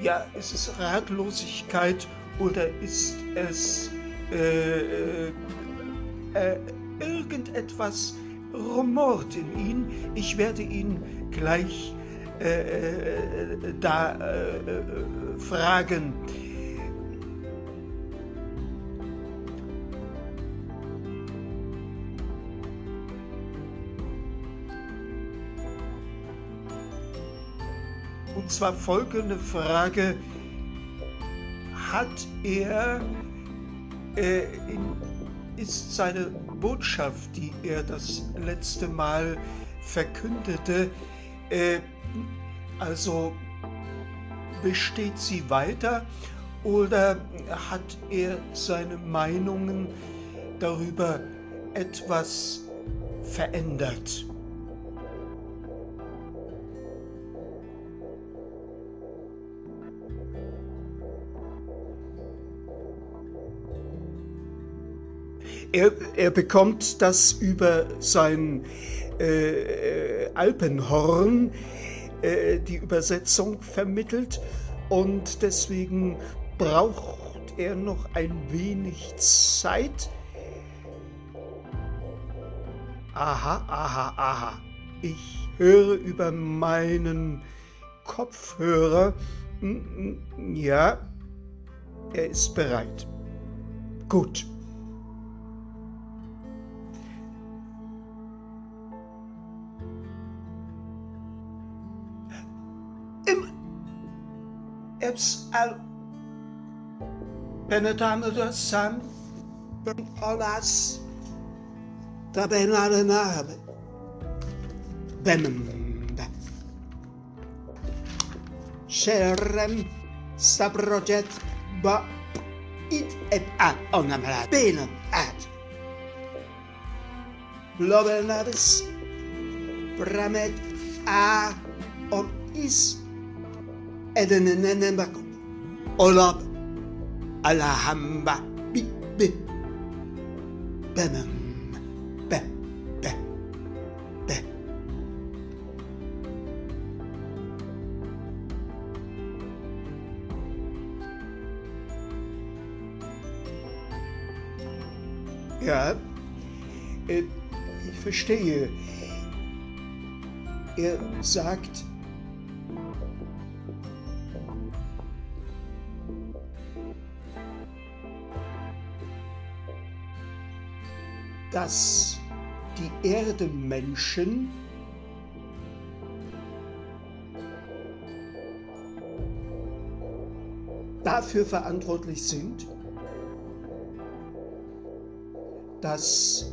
ja, ist es Ratlosigkeit oder ist es äh, äh, äh, irgendetwas rumort in ihn? Ich werde ihn gleich äh, äh, da äh, fragen. Und zwar folgende Frage. Hat er, äh, in, ist seine Botschaft, die er das letzte Mal verkündete, äh, also besteht sie weiter oder hat er seine Meinungen darüber etwas verändert? Er, er bekommt das über sein äh, Alpenhorn, äh, die Übersetzung vermittelt und deswegen braucht er noch ein wenig Zeit. Aha, aha, aha. Ich höre über meinen Kopfhörer. Hm, hm, ja, er ist bereit. Gut. Eps al penetrando sam olas tabenare nabe bembe sherem sabrojet ba it et a onamra benen at Lobenades Bramet a om is edenenemba olab alahamba bi bi. Bemem be be be. Ja, äh, ich verstehe. Er sagt, dass die Erdenmenschen dafür verantwortlich sind, dass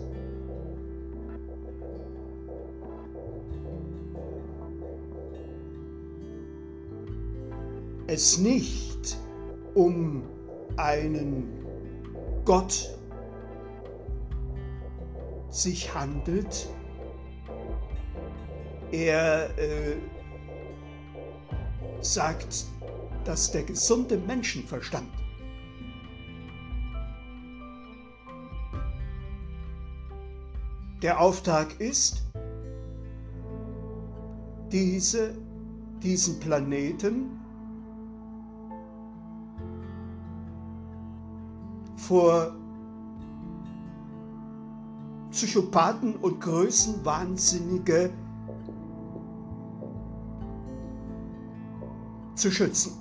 es nicht um einen Gott sich handelt. Er äh, sagt, dass der gesunde Menschenverstand der Auftrag ist, diese, diesen Planeten vor Psychopathen und Größenwahnsinnige zu schützen.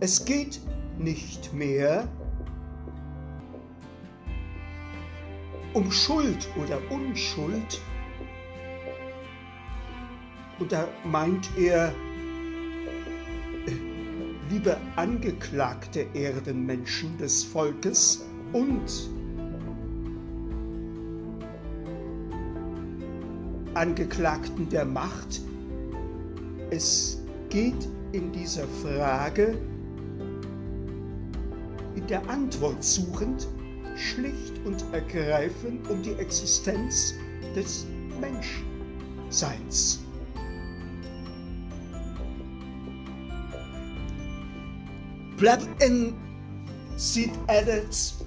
Es geht nicht mehr um Schuld oder Unschuld. Und da meint er, liebe angeklagte Erdenmenschen des Volkes und Angeklagten der Macht, es geht in dieser Frage in der Antwort suchend schlicht und ergreifend um die Existenz des Menschseins. Bleib in Sid Edits,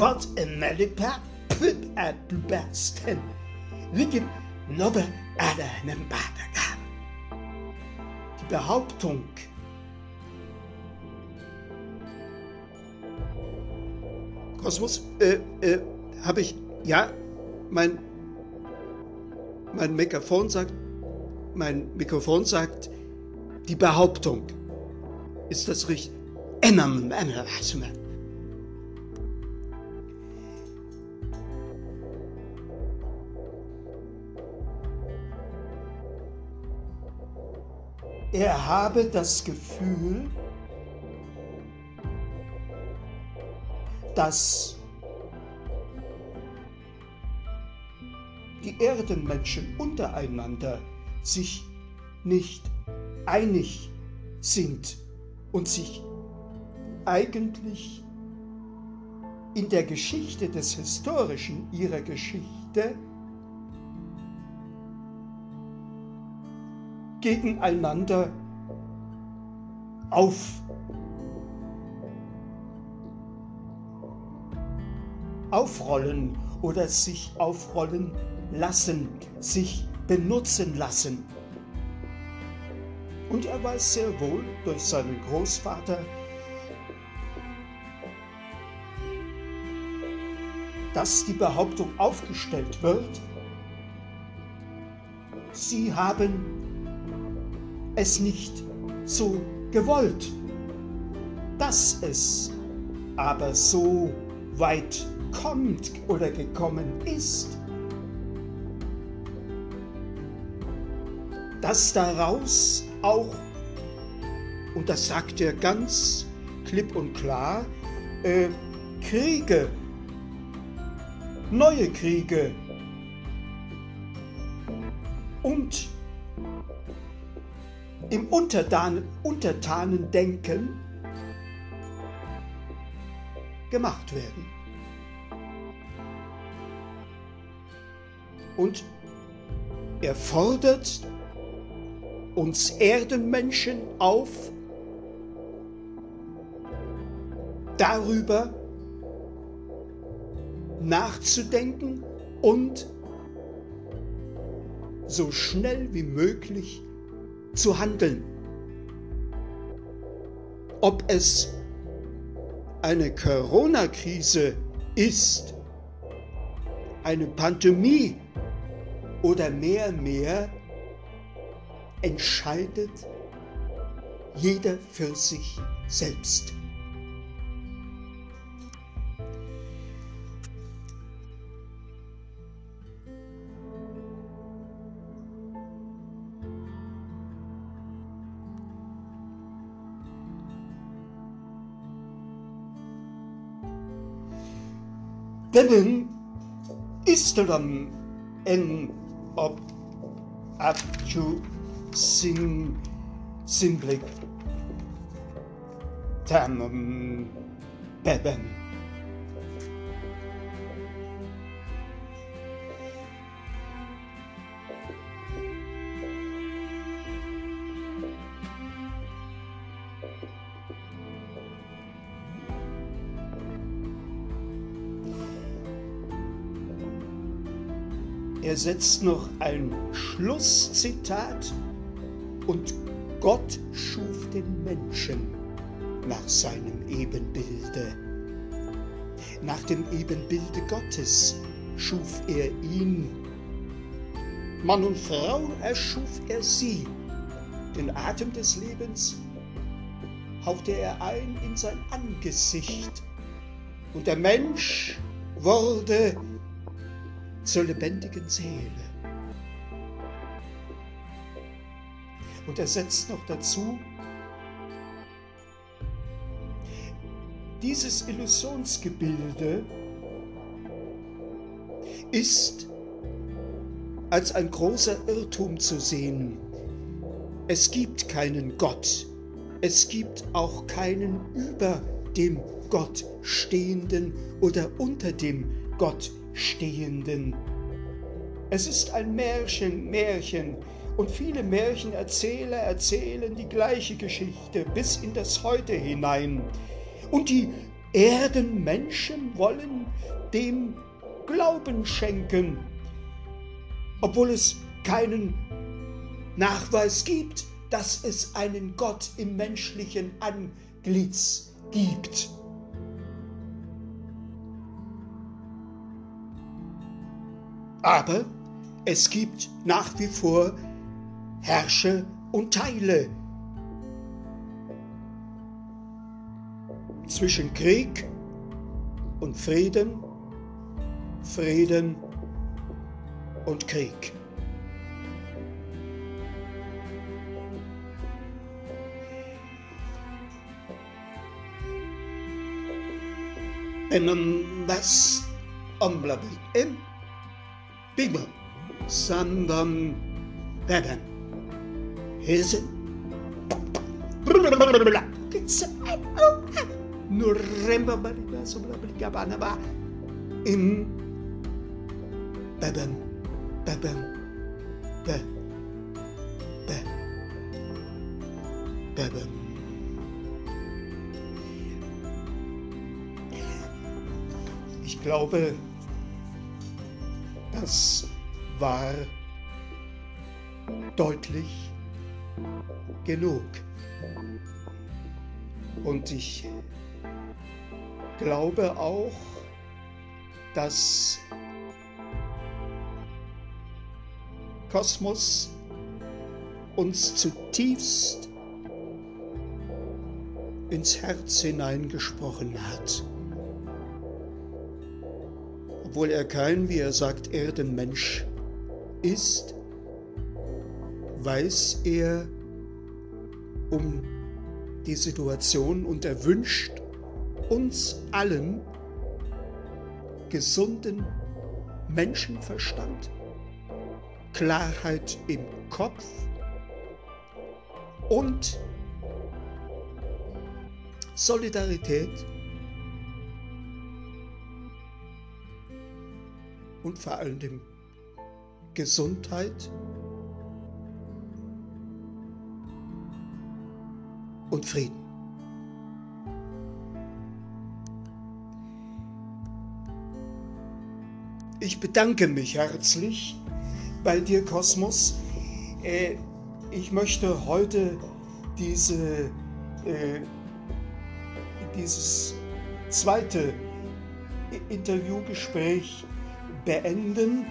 but in Medica, put at besten. Liegen Nobel alle einem Badegan. Die Behauptung, Kosmos, äh, äh, habe ich, ja, mein, mein Mikrofon sagt, mein Mikrofon sagt, die Behauptung. Ist das richtig? Emam, emam, Er habe das Gefühl, dass die Erdenmenschen untereinander sich nicht einig sind und sich eigentlich in der Geschichte des Historischen ihrer Geschichte gegeneinander auf aufrollen oder sich aufrollen lassen, sich benutzen lassen. Und er weiß sehr wohl durch seinen Großvater, dass die Behauptung aufgestellt wird, sie haben es nicht so gewollt. Dass es aber so weit kommt oder gekommen ist, dass daraus auch, und das sagt er ganz klipp und klar, äh, Kriege, neue Kriege und im Untertan Untertanendenken gemacht werden. Und er fordert uns Erdenmenschen auf, darüber nachzudenken und so schnell wie möglich zu handeln. Ob es eine Corona-Krise ist, eine Pandemie oder mehr, mehr, entscheidet jeder für sich selbst. Benim dann en ob abcu sin simple tamam bebem. Setzt noch ein Schlusszitat und Gott schuf den Menschen nach seinem Ebenbilde. Nach dem Ebenbilde Gottes schuf er ihn. Mann und Frau erschuf er sie. Den Atem des Lebens hauchte er ein in sein Angesicht. Und der Mensch wurde zur lebendigen Seele. Und er setzt noch dazu, dieses Illusionsgebilde ist als ein großer Irrtum zu sehen. Es gibt keinen Gott. Es gibt auch keinen über dem Gott stehenden oder unter dem Gott Stehenden. Es ist ein Märchen, Märchen, und viele Märchenerzähler erzählen die gleiche Geschichte bis in das Heute hinein. Und die Erdenmenschen wollen dem Glauben schenken, obwohl es keinen Nachweis gibt, dass es einen Gott im menschlichen Antlitz gibt. Aber es gibt nach wie vor Herrsche und Teile. Zwischen Krieg und Frieden, Frieden und Krieg. En das omblabit en Bigma, Sandam Beben. Is it? Nuremba bariba sobra blikabana ba in Beben, Beben, Be, Be, Beben. Ich glaube, das war deutlich genug. Und ich glaube auch, dass Kosmos uns zutiefst ins Herz hineingesprochen hat. Obwohl er kein, wie er sagt, Erdenmensch ist, weiß er um die Situation und er wünscht uns allen gesunden Menschenverstand, Klarheit im Kopf und Solidarität und vor allem Gesundheit und Frieden. Ich bedanke mich herzlich bei dir, Kosmos. Äh, ich möchte heute diese, äh, dieses zweite Interviewgespräch beenden.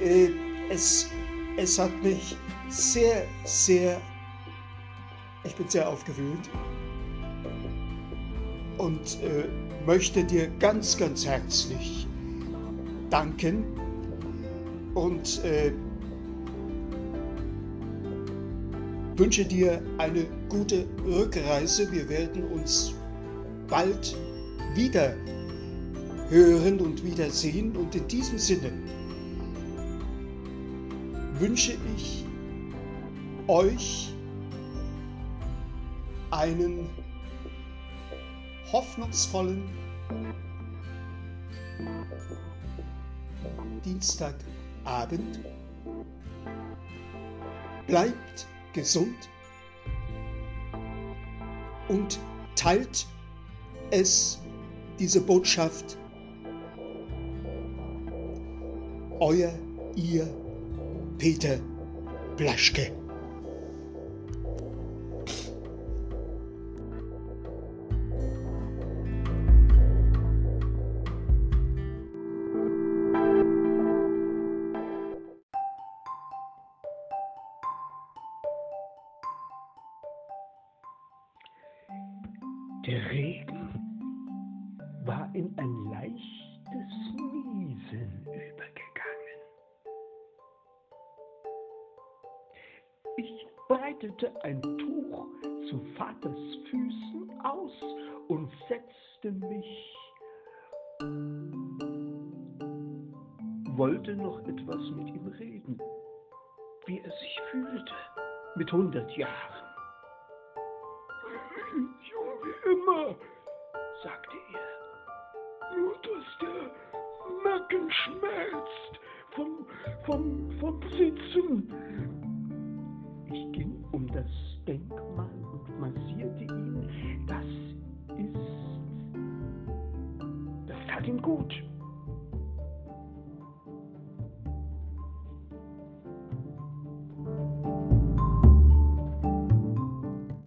Äh, es, es hat mich sehr, sehr, ich bin sehr aufgewühlt und äh, möchte dir ganz, ganz herzlich danken und äh, wünsche dir eine gute Rückreise. Wir werden uns bald wieder hören und wiedersehen. Und in diesem Sinne wünsche ich euch einen hoffnungsvollen Dienstagabend. Bleibt gesund und teilt es, diese Botschaft. Euer, ihr Peter Blaschke. Aus und setzte mich, wollte noch etwas mit ihm reden, wie er sich fühlte mit hundert Jahren. Jung wie immer, sagte er. Nur dass der Nacken schmerzt vom, vom, vom Sitzen. Ich ging um das Denkmal und massierte ihn. Das ist.